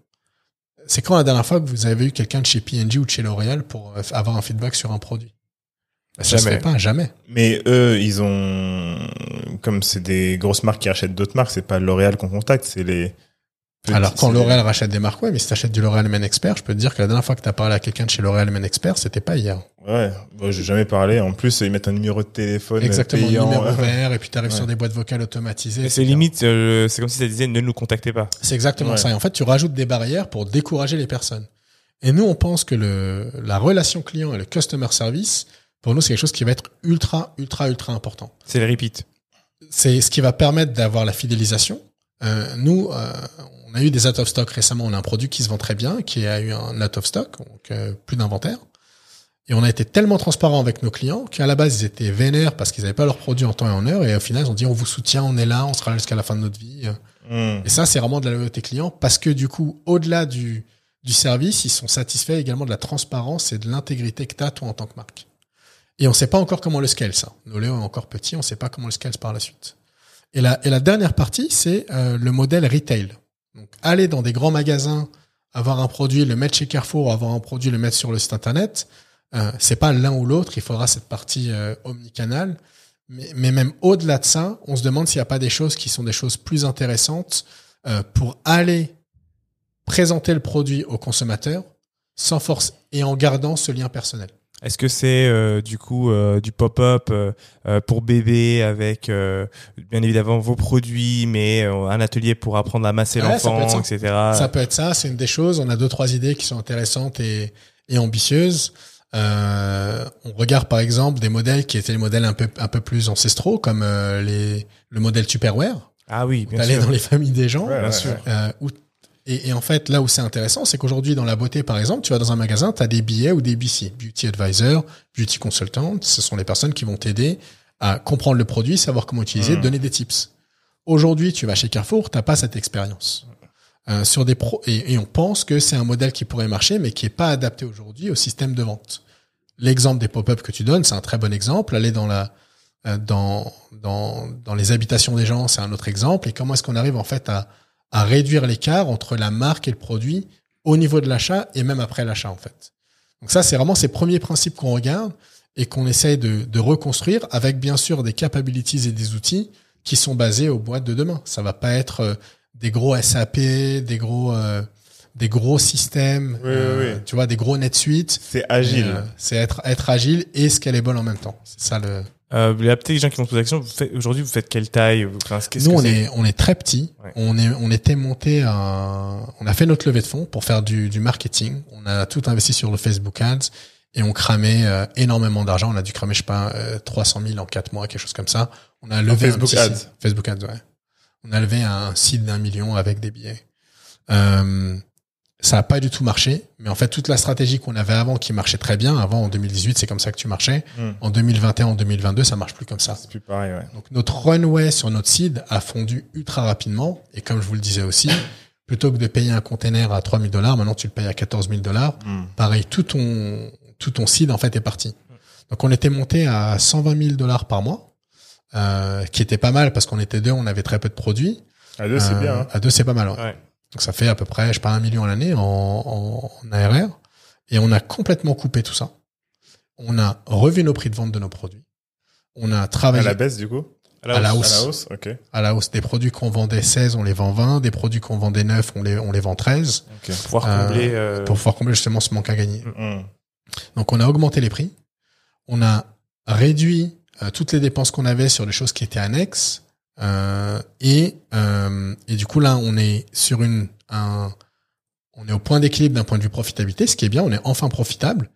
C'est quand la dernière fois que vous avez eu quelqu'un de chez P&G ou de chez L'Oréal pour euh, avoir un feedback sur un produit? Se Jamais. fait pas, jamais. Mais eux, ils ont, comme c'est des grosses marques qui achètent d'autres marques, c'est pas L'Oréal qu'on contacte, c'est les. Alors quand L'Oréal rachète des marques, ouais, mais si t'achètes du L'Oréal Men Expert, je peux te dire que la dernière fois que t'as parlé à quelqu'un de chez L'Oréal Men Expert, c'était pas hier. Ouais, bon, j'ai jamais parlé. En plus, ils mettent un numéro de téléphone Exactement, payant. numéro vert, et puis t'arrives Ouais. sur des boîtes vocales automatisées. Mais c'est limite, euh, c'est comme si ça disait ne nous contactez pas. C'est exactement Ouais. ça. Et en fait, tu rajoutes des barrières pour décourager les personnes. Et nous, on pense que le, la relation client et le customer service, pour nous, c'est quelque chose qui va être ultra, ultra, ultra important. C'est le repeat. C'est ce qui va permettre d'avoir la fidélisation. Euh, nous, euh, on a eu des out of stock récemment. On a un produit qui se vend très bien, qui a eu un out of stock, donc euh, plus d'inventaire. Et on a été tellement transparent avec nos clients qu'à la base, ils étaient vénères parce qu'ils n'avaient pas leur produit en temps et en heure. Et au final, ils ont dit, on vous soutient, on est là, on sera là jusqu'à la fin de notre vie. Mm. Et ça, c'est vraiment de la loyauté client parce que du coup, au-delà du, du service, ils sont satisfaits également de la transparence et de l'intégrité que tu as, toi, en tant que marque. Et on sait pas encore comment le scale, ça. Noléo est encore petit, on sait pas comment le scale par la suite. Et la, et la dernière partie, c'est euh, le modèle retail. Donc, aller dans des grands magasins, avoir un produit, le mettre chez Carrefour, avoir un produit, le mettre sur le site internet, euh, c'est pas l'un ou l'autre. Il faudra cette partie euh, omnicanal. Mais, mais même au-delà de ça, on se demande s'il n'y a pas des choses qui sont des choses plus intéressantes euh, pour aller présenter le produit au consommateur sans force et en gardant ce lien personnel. Est-ce que c'est euh, du coup euh, du pop-up euh, pour bébé avec euh, bien évidemment vos produits, mais euh, un atelier pour apprendre à masser Ouais, l'enfant, ça. etc. Ça peut être ça, c'est une des choses. On a deux, trois idées qui sont intéressantes et, et ambitieuses. Euh, on regarde par exemple des modèles qui étaient les modèles un peu, un peu plus ancestraux, comme euh, les, le modèle Tupperware. Ah oui, bien D'aller sûr. dans les familles des gens. Ouais, Bien sûr. Euh, où- et, et en fait, là où c'est intéressant, c'est qu'aujourd'hui, dans la beauté, par exemple, tu vas dans un magasin, tu as des billets ou des BC, Beauty Advisor, Beauty Consultant. Ce sont les personnes qui vont t'aider à comprendre le produit, savoir comment utiliser, Mm. donner des tips. Aujourd'hui, tu vas chez Carrefour, t'as pas cette expérience. Euh, sur des pro et, et on pense que c'est un modèle qui pourrait marcher, mais qui est pas adapté aujourd'hui au système de vente. L'exemple des pop-up que tu donnes, c'est un très bon exemple. Aller dans la euh, dans dans dans les habitations des gens, c'est un autre exemple. Et comment est-ce qu'on arrive en fait à à réduire l'écart entre la marque et le produit au niveau de l'achat et même après l'achat en fait. Donc ça, c'est vraiment ces premiers principes qu'on regarde et qu'on essaye de, de reconstruire avec bien sûr des capabilities et des outils qui sont basés aux boîtes de demain. Ça va pas être euh, des gros SAP, des gros euh, des gros systèmes, Oui, euh, oui, oui. tu vois, des gros NetSuite. C'est agile. Euh, C'est être être agile et scalable en même temps. C'est ça le. Euh, il y a peut-être des gens qui vont se poser la question. vous faites- Aujourd'hui, vous faites quelle taille? Enfin, Nous, que on est on est très petit. Ouais. On est on était monté à, on a fait notre levée de fonds pour faire du du marketing. On a tout investi sur le Facebook Ads et on cramait euh, énormément d'argent. On a dû cramer je sais pas euh, 300 000 en quatre mois, quelque chose comme ça. On a levé un Facebook petit Ads. site. Facebook Ads, ouais. On a levé un site d'un million avec des billets. Euh, ça a pas du tout marché, mais en fait toute la stratégie qu'on avait avant qui marchait très bien, avant en 2018 c'est comme ça que tu marchais, Hmm. en 2021, en 2022 ça marche plus comme ça. C'est plus pareil, ouais. Donc notre runway sur notre seed a fondu ultra rapidement et comme je vous le disais aussi, plutôt que de payer un container à 3000 dollars, maintenant tu le payes à 14 000 dollars. Hmm. Pareil, tout ton tout ton seed en fait est parti. Donc on était monté à 120 000 dollars par mois, euh, qui était pas mal parce qu'on était deux, on avait très peu de produits. À deux, c'est Euh, bien. hein. À deux, c'est pas mal. ouais. Ouais. Donc ça fait à peu près, je sais pas, un million à l'année en, en, en ARR. Et on a complètement coupé tout ça. On a revu nos prix de vente de nos produits. On a À travaillé la baisse, du coup? À la À hausse. la hausse, ok. à la hausse. Des produits qu'on vendait 16, on les vend 20. Des produits qu'on vendait 9, on les, on les vend 13. ok. Pouvoir Euh, combler. euh, Pour pouvoir combler justement ce manque à gagner. Hmm. Donc on a augmenté les prix. On a réduit euh, toutes les dépenses qu'on avait sur des choses qui étaient annexes. Euh, et, euh, et du coup là, on est sur une, un, on est au point d'équilibre d'un point de vue profitabilité, ce qui est bien. On est enfin profitable,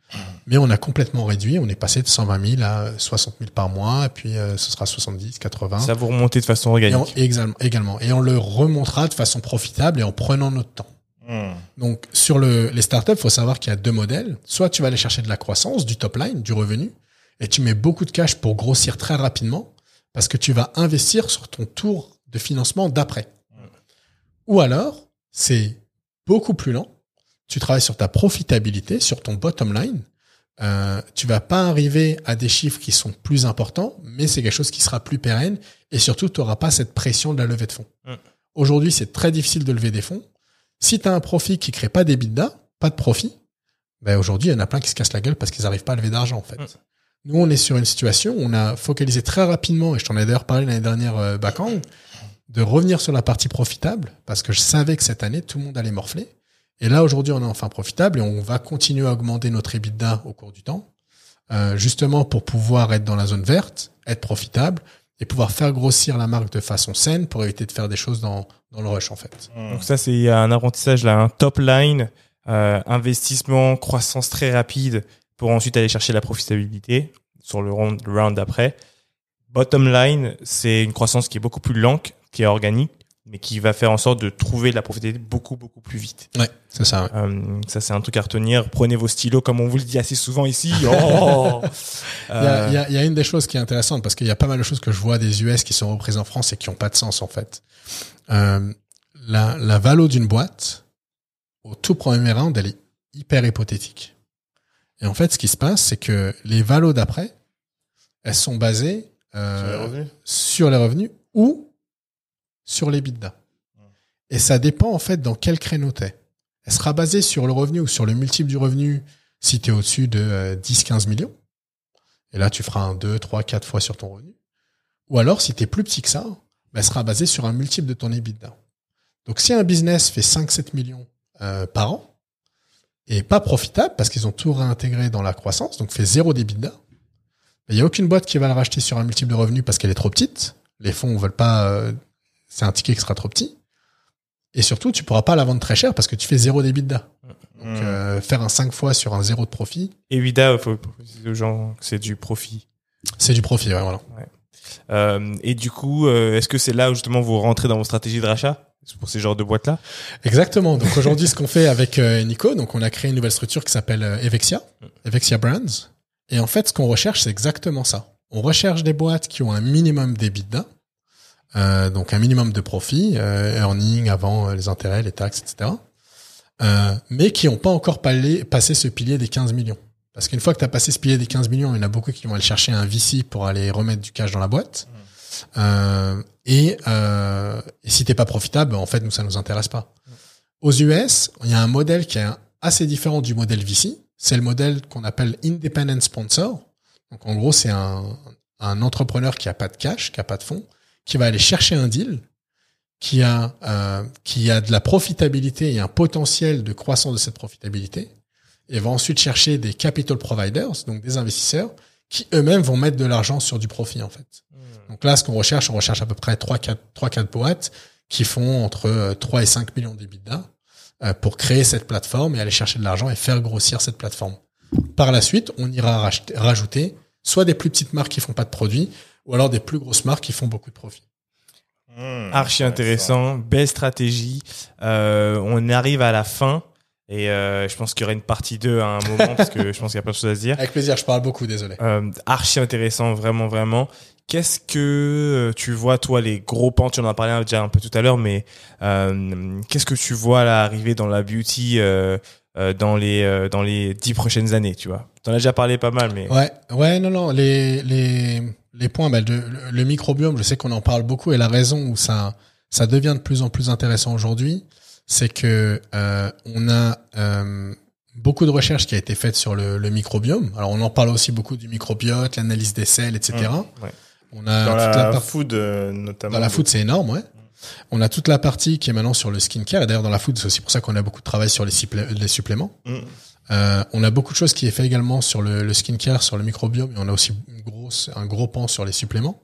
mais on a complètement réduit. On est passé de 120 000 à 60 000 par mois, et puis euh, ce sera 70, 80. Ça vous remontez de façon Et on- organique. également, également. Et on le remontera de façon profitable et en prenant notre temps. Hmm. Donc, sur le, les startups, faut savoir qu'il y a deux modèles. Soit tu vas aller chercher de la croissance, du top line, du revenu, et tu mets beaucoup de cash pour grossir très rapidement, parce que tu vas investir sur ton tour de financement d'après. Ou alors, c'est beaucoup plus lent. Tu travailles sur ta profitabilité, sur ton bottom line. Euh, tu vas pas arriver à des chiffres qui sont plus importants, mais c'est quelque chose qui sera plus pérenne, et surtout, tu n'auras pas cette pression de la levée de fonds. Aujourd'hui, c'est très difficile de lever des fonds. Si tu as un profit qui crée pas d'EBITDA, pas de profit, ben aujourd'hui, il y en a plein qui se cassent la gueule parce qu'ils n'arrivent pas à lever d'argent, en fait. Nous, on est sur une situation où on a focalisé très rapidement, et je t'en ai d'ailleurs parlé l'année dernière, euh, Bakang, de revenir sur la partie profitable, parce que je savais que cette année, tout le monde allait morfler. Et là, aujourd'hui, on est enfin profitable et on va continuer à augmenter notre EBITDA au cours du temps, euh, justement pour pouvoir être dans la zone verte, être profitable et pouvoir faire grossir la marque de façon saine pour éviter de faire des choses dans, dans le rush, en fait. Hmm. Donc ça, c'est un apprentissage là, un top line, euh, investissement, croissance très rapide pour ensuite aller chercher la profitabilité sur le round, le round d'après. Bottom line, c'est une croissance qui est beaucoup plus lente, qui est organique, mais qui va faire en sorte de trouver la profitabilité beaucoup beaucoup plus vite. Ouais, c'est ça. ouais. Euh, ça, c'est un truc à retenir. Prenez vos stylos, comme on vous le dit assez souvent ici. Oh Il y, a, Euh, il y a- il y a une des choses qui est intéressante parce qu'il y a pas mal de choses que je vois des US qui sont reprises en France et qui ont pas de sens en fait. Euh, la, la valo d'une boîte au tout premier round, elle est hyper hypothétique. Et en fait, ce qui se passe, c'est que les valos d'après, elles sont basées euh, Sur les revenus sur les revenus ou sur les bidas. Et ça dépend en fait dans quel créneau t'es. Elle sera basée sur le revenu ou sur le multiple du revenu si tu es au-dessus de euh, 10-15 millions. Et là, tu feras un 2, 3, 4 fois sur ton revenu. Ou alors, si tu es plus petit que ça, ben, elle sera basée sur un multiple de ton EBITDA. Donc, si un business fait 5-7 millions euh, par an et pas profitable parce qu'ils ont tout réintégré dans la croissance, donc fait zéro d'EBITDA, il n'y a aucune boîte qui va le racheter sur un multiple de revenus parce qu'elle est trop petite. Les fonds ne veulent pas... euh, c'est un ticket qui sera trop petit. Et surtout, tu pourras pas la vendre très cher parce que tu fais zéro d'EBITDA. Donc, Hmm. euh, faire un 5 fois sur un zéro de profit, Evida, il faut préciser aux gens que c'est du profit. c'est du profit. ouais, voilà. Euh, et du coup, euh, est-ce que c'est là où justement vous rentrez dans vos stratégies de rachat? Pour ces genres de boîtes-là Exactement. Donc aujourd'hui, ce qu'on fait avec euh, Nico, donc on a créé une nouvelle structure qui s'appelle euh, Evexia, Evexia Brands. Et en fait, ce qu'on recherche, c'est exactement ça. On recherche des boîtes qui ont un minimum d'EBITDA, euh, donc un minimum de profit, euh, earning avant euh, les intérêts, les taxes, etc. Mais qui n'ont pas encore palé- passé ce pilier des 15 millions. Parce qu'une fois que tu as passé ce pilier des 15 millions, il y en a beaucoup qui vont aller chercher un VC pour aller remettre du cash dans la boîte. Euh, et, euh, si t'es pas profitable, en fait, nous, ça nous intéresse pas. Aux US, il y a un modèle qui est assez différent du modèle VC. C'est le modèle qu'on appelle independent sponsor. Donc, en gros, c'est un, un entrepreneur qui a pas de cash, qui a pas de fonds, qui va aller chercher un deal, qui a euh, qui a de la profitabilité et un potentiel de croissance de cette profitabilité et va ensuite chercher des capital providers, donc des investisseurs qui eux-mêmes vont mettre de l'argent sur du profit en fait. Donc là, ce qu'on recherche, on recherche à peu près 3 4 3 4 boîtes qui font entre 3 euh, et 5 millions d'EBITDA euh, pour créer cette plateforme et aller chercher de l'argent et faire grossir cette plateforme. Par la suite, on ira racheter- rajouter soit des plus petites marques qui font pas de produits ou alors des plus grosses marques qui font beaucoup de profits. Hmm, Archi intéressant, belle stratégie. Euh, on arrive à la fin et euh, je pense qu'il y aura une partie 2 à un moment parce que je pense qu'il y a plein de choses à se dire. Avec plaisir, je parle beaucoup, désolé. Euh, archi intéressant, vraiment, vraiment. Qu'est-ce que euh, tu vois, toi, les gros pans? Tu en as parlé déjà un peu tout à l'heure, mais euh, qu'est-ce que tu vois là arriver dans la beauty euh, euh, dans les dans les dix prochaines années Tu vois? T'en as déjà parlé pas mal, mais Ouais, ouais, non, non, les les les points, de- le, microbiome, je sais qu'on en parle beaucoup et la raison où ça ça devient de plus en plus intéressant aujourd'hui, c'est que on a beaucoup de recherches qui a été faite sur le, le microbiome. Alors on en parle aussi beaucoup du microbiote, l'analyse des selles, etc. Mmh, ouais. On a Dans toute la, la partie food, euh, notamment. dans la food, c'est énorme, ouais. On a toute la partie qui est maintenant sur le skincare. Et d'ailleurs, dans la food, c'est aussi pour ça qu'on a beaucoup de travail sur les, supplé- les suppléments. Mm. Euh, on a beaucoup de choses qui est fait également sur le, le skincare, sur le microbiome. Et on a aussi une grosse, un gros pan sur les suppléments.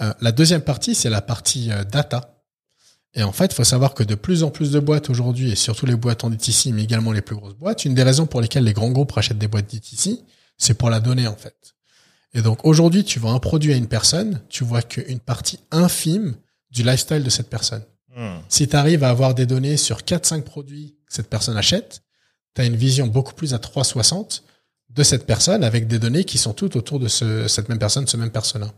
Euh, la deuxième partie, c'est la partie euh, data. Et en fait, il faut savoir que de plus en plus de boîtes aujourd'hui, et surtout les boîtes en DTC, mais également les plus grosses boîtes, une des raisons pour lesquelles les grands groupes rachètent des boîtes DTC, c'est pour la donnée, en fait. Et donc aujourd'hui, tu vends un produit à une personne, tu vois qu'une partie infime du lifestyle de cette personne. Hmm. Si tu arrives à avoir des données sur 4-5 produits que cette personne achète, tu as une vision beaucoup plus à 360 de cette personne avec des données qui sont toutes autour de ce, cette même personne, ce même persona.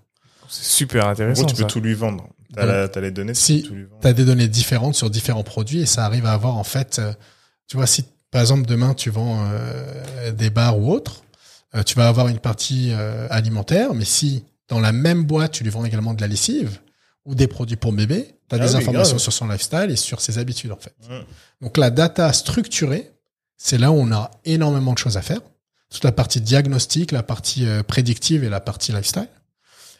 c'est super En intéressant. gros, tu peux ça. tout lui vendre. La- t'as les données, tu si peux tout lui vendre. Tu as des données différentes sur différents produits et ça arrive à avoir en fait, euh, tu vois, si par exemple demain tu vends euh, des bars ou autres, euh, tu vas avoir une partie euh, alimentaire, mais si dans la même boîte tu lui vends également de la lessive ou des produits pour bébé, tu as Ah des oui, informations grave. sur son lifestyle et sur ses habitudes en fait. Donc la data structurée, c'est là où on a énormément de choses à faire. Toute la partie diagnostic, la partie euh, prédictive et la partie lifestyle.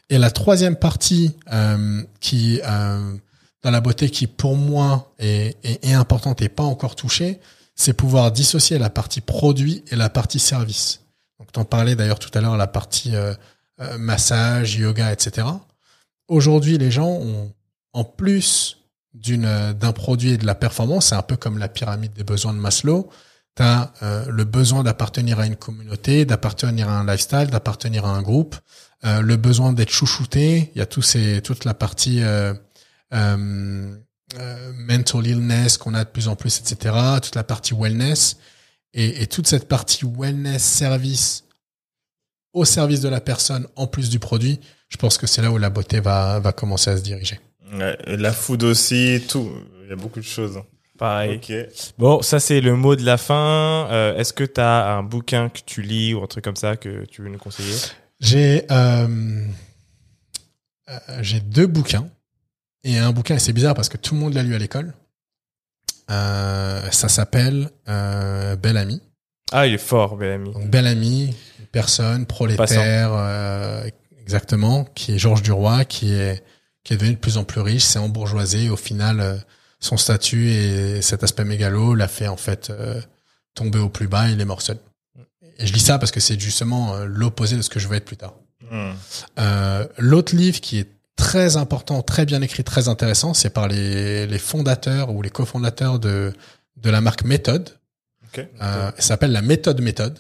Et la troisième partie euh, qui euh, dans la beauté qui pour moi est, est, est importante et pas encore touchée, c'est pouvoir dissocier la partie produit et la partie service. T'en parlais d'ailleurs tout à l'heure la partie euh, euh, massage, yoga, etc. Aujourd'hui, les gens ont en plus euh, d'un produit et de la performance, c'est un peu comme la pyramide des besoins de Maslow. Tu as le besoin d'appartenir à une communauté, d'appartenir à un lifestyle, d'appartenir à un groupe, le besoin d'être chouchouté. Il y a ces, toute la partie mental illness qu'on a de plus en plus, etc. Toute la partie wellness et, et toute cette partie wellness service au service de la personne en plus du produit. Je pense que c'est là où la beauté va, va commencer à se diriger. Ouais, la food aussi, tout. Il y a beaucoup de choses. Pareil. Ok. Bon, ça c'est le mot de la fin. Euh, Est-ce que tu as un bouquin que tu lis ou un truc comme ça que tu veux nous conseiller? J'ai euh, euh, j'ai deux bouquins et un bouquin et c'est bizarre parce que tout le monde l'a lu à l'école. Euh, ça s'appelle euh, Belle Amie. Ah, il est fort, bel ami. Donc une personne prolétaire, euh, exactement, qui est Georges Duroy, qui est qui est devenu de plus en plus riche, s'est embourgeoisé. Au final, euh, son statut et cet aspect mégalo l'a fait en fait euh, tomber au plus bas. Il est mort seul. Et je lis ça parce que c'est justement l'opposé de ce que je veux être plus tard. Hmm. L'autre livre qui est très important, très bien écrit, très intéressant, c'est par les, les fondateurs ou les cofondateurs de, de la marque Méthode. Ok. Euh, ça s'appelle la méthode méthode,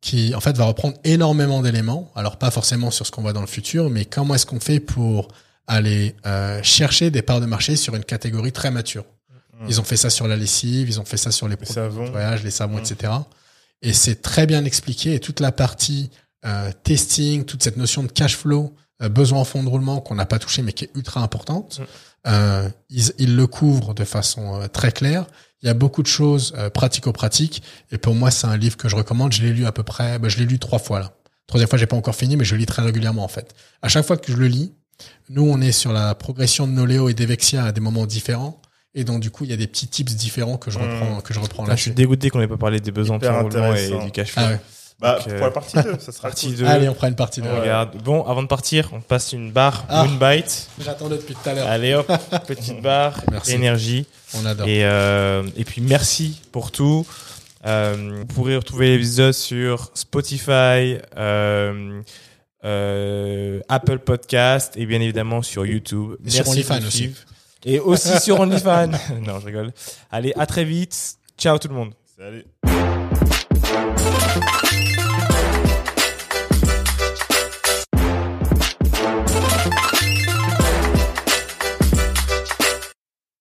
qui en fait va reprendre énormément d'éléments. Alors pas forcément sur ce qu'on voit dans le futur, mais comment est-ce qu'on fait pour aller euh, chercher des parts de marché sur une catégorie très mature? Ils ont fait ça sur la lessive, ils ont fait ça sur les Les savons. de les savons, Mm. etc. Et c'est très bien expliqué. Et toute la partie euh, testing, toute cette notion de cash flow, euh, besoin en fonds de roulement qu'on n'a pas touché mais qui est ultra importante, Mm. euh, ils, ils le couvrent de façon euh, très claire. Il y a beaucoup de choses euh, pratico-pratiques. Et pour moi, c'est un livre que je recommande. Je l'ai lu à peu près, bah, je l'ai lu trois fois là. Troisième fois, j'ai pas encore fini, mais je le lis très régulièrement en fait. À chaque fois que je le lis, nous, on est sur la progression de Noléo et d'Evexia à des moments différents. Et donc, du coup, il y a des petits tips différents que je Mm. reprends, que je reprends Putain, je suis dégoûté qu'on n'ait pas parlé des besoins de roulement et du cash flow. Ah ouais. Bah, Donc, euh, pour la partie 2, ça sera Partie cool. 2. Allez, on prend une partie de. On regarde. Bon, avant de partir, on passe une barre, Ah. une bite. J'attendais depuis tout à l'heure. Allez hop, petite barre, Merci. énergie. On adore. Et, euh, et puis merci pour tout. Euh, vous pourrez retrouver l'épisode sur Spotify, euh, euh, Apple Podcast et bien évidemment sur YouTube. Et sur Merci OnlyFans aussi. Et aussi sur OnlyFans. non, je rigole. Allez, à très vite. Ciao tout le monde. Salut.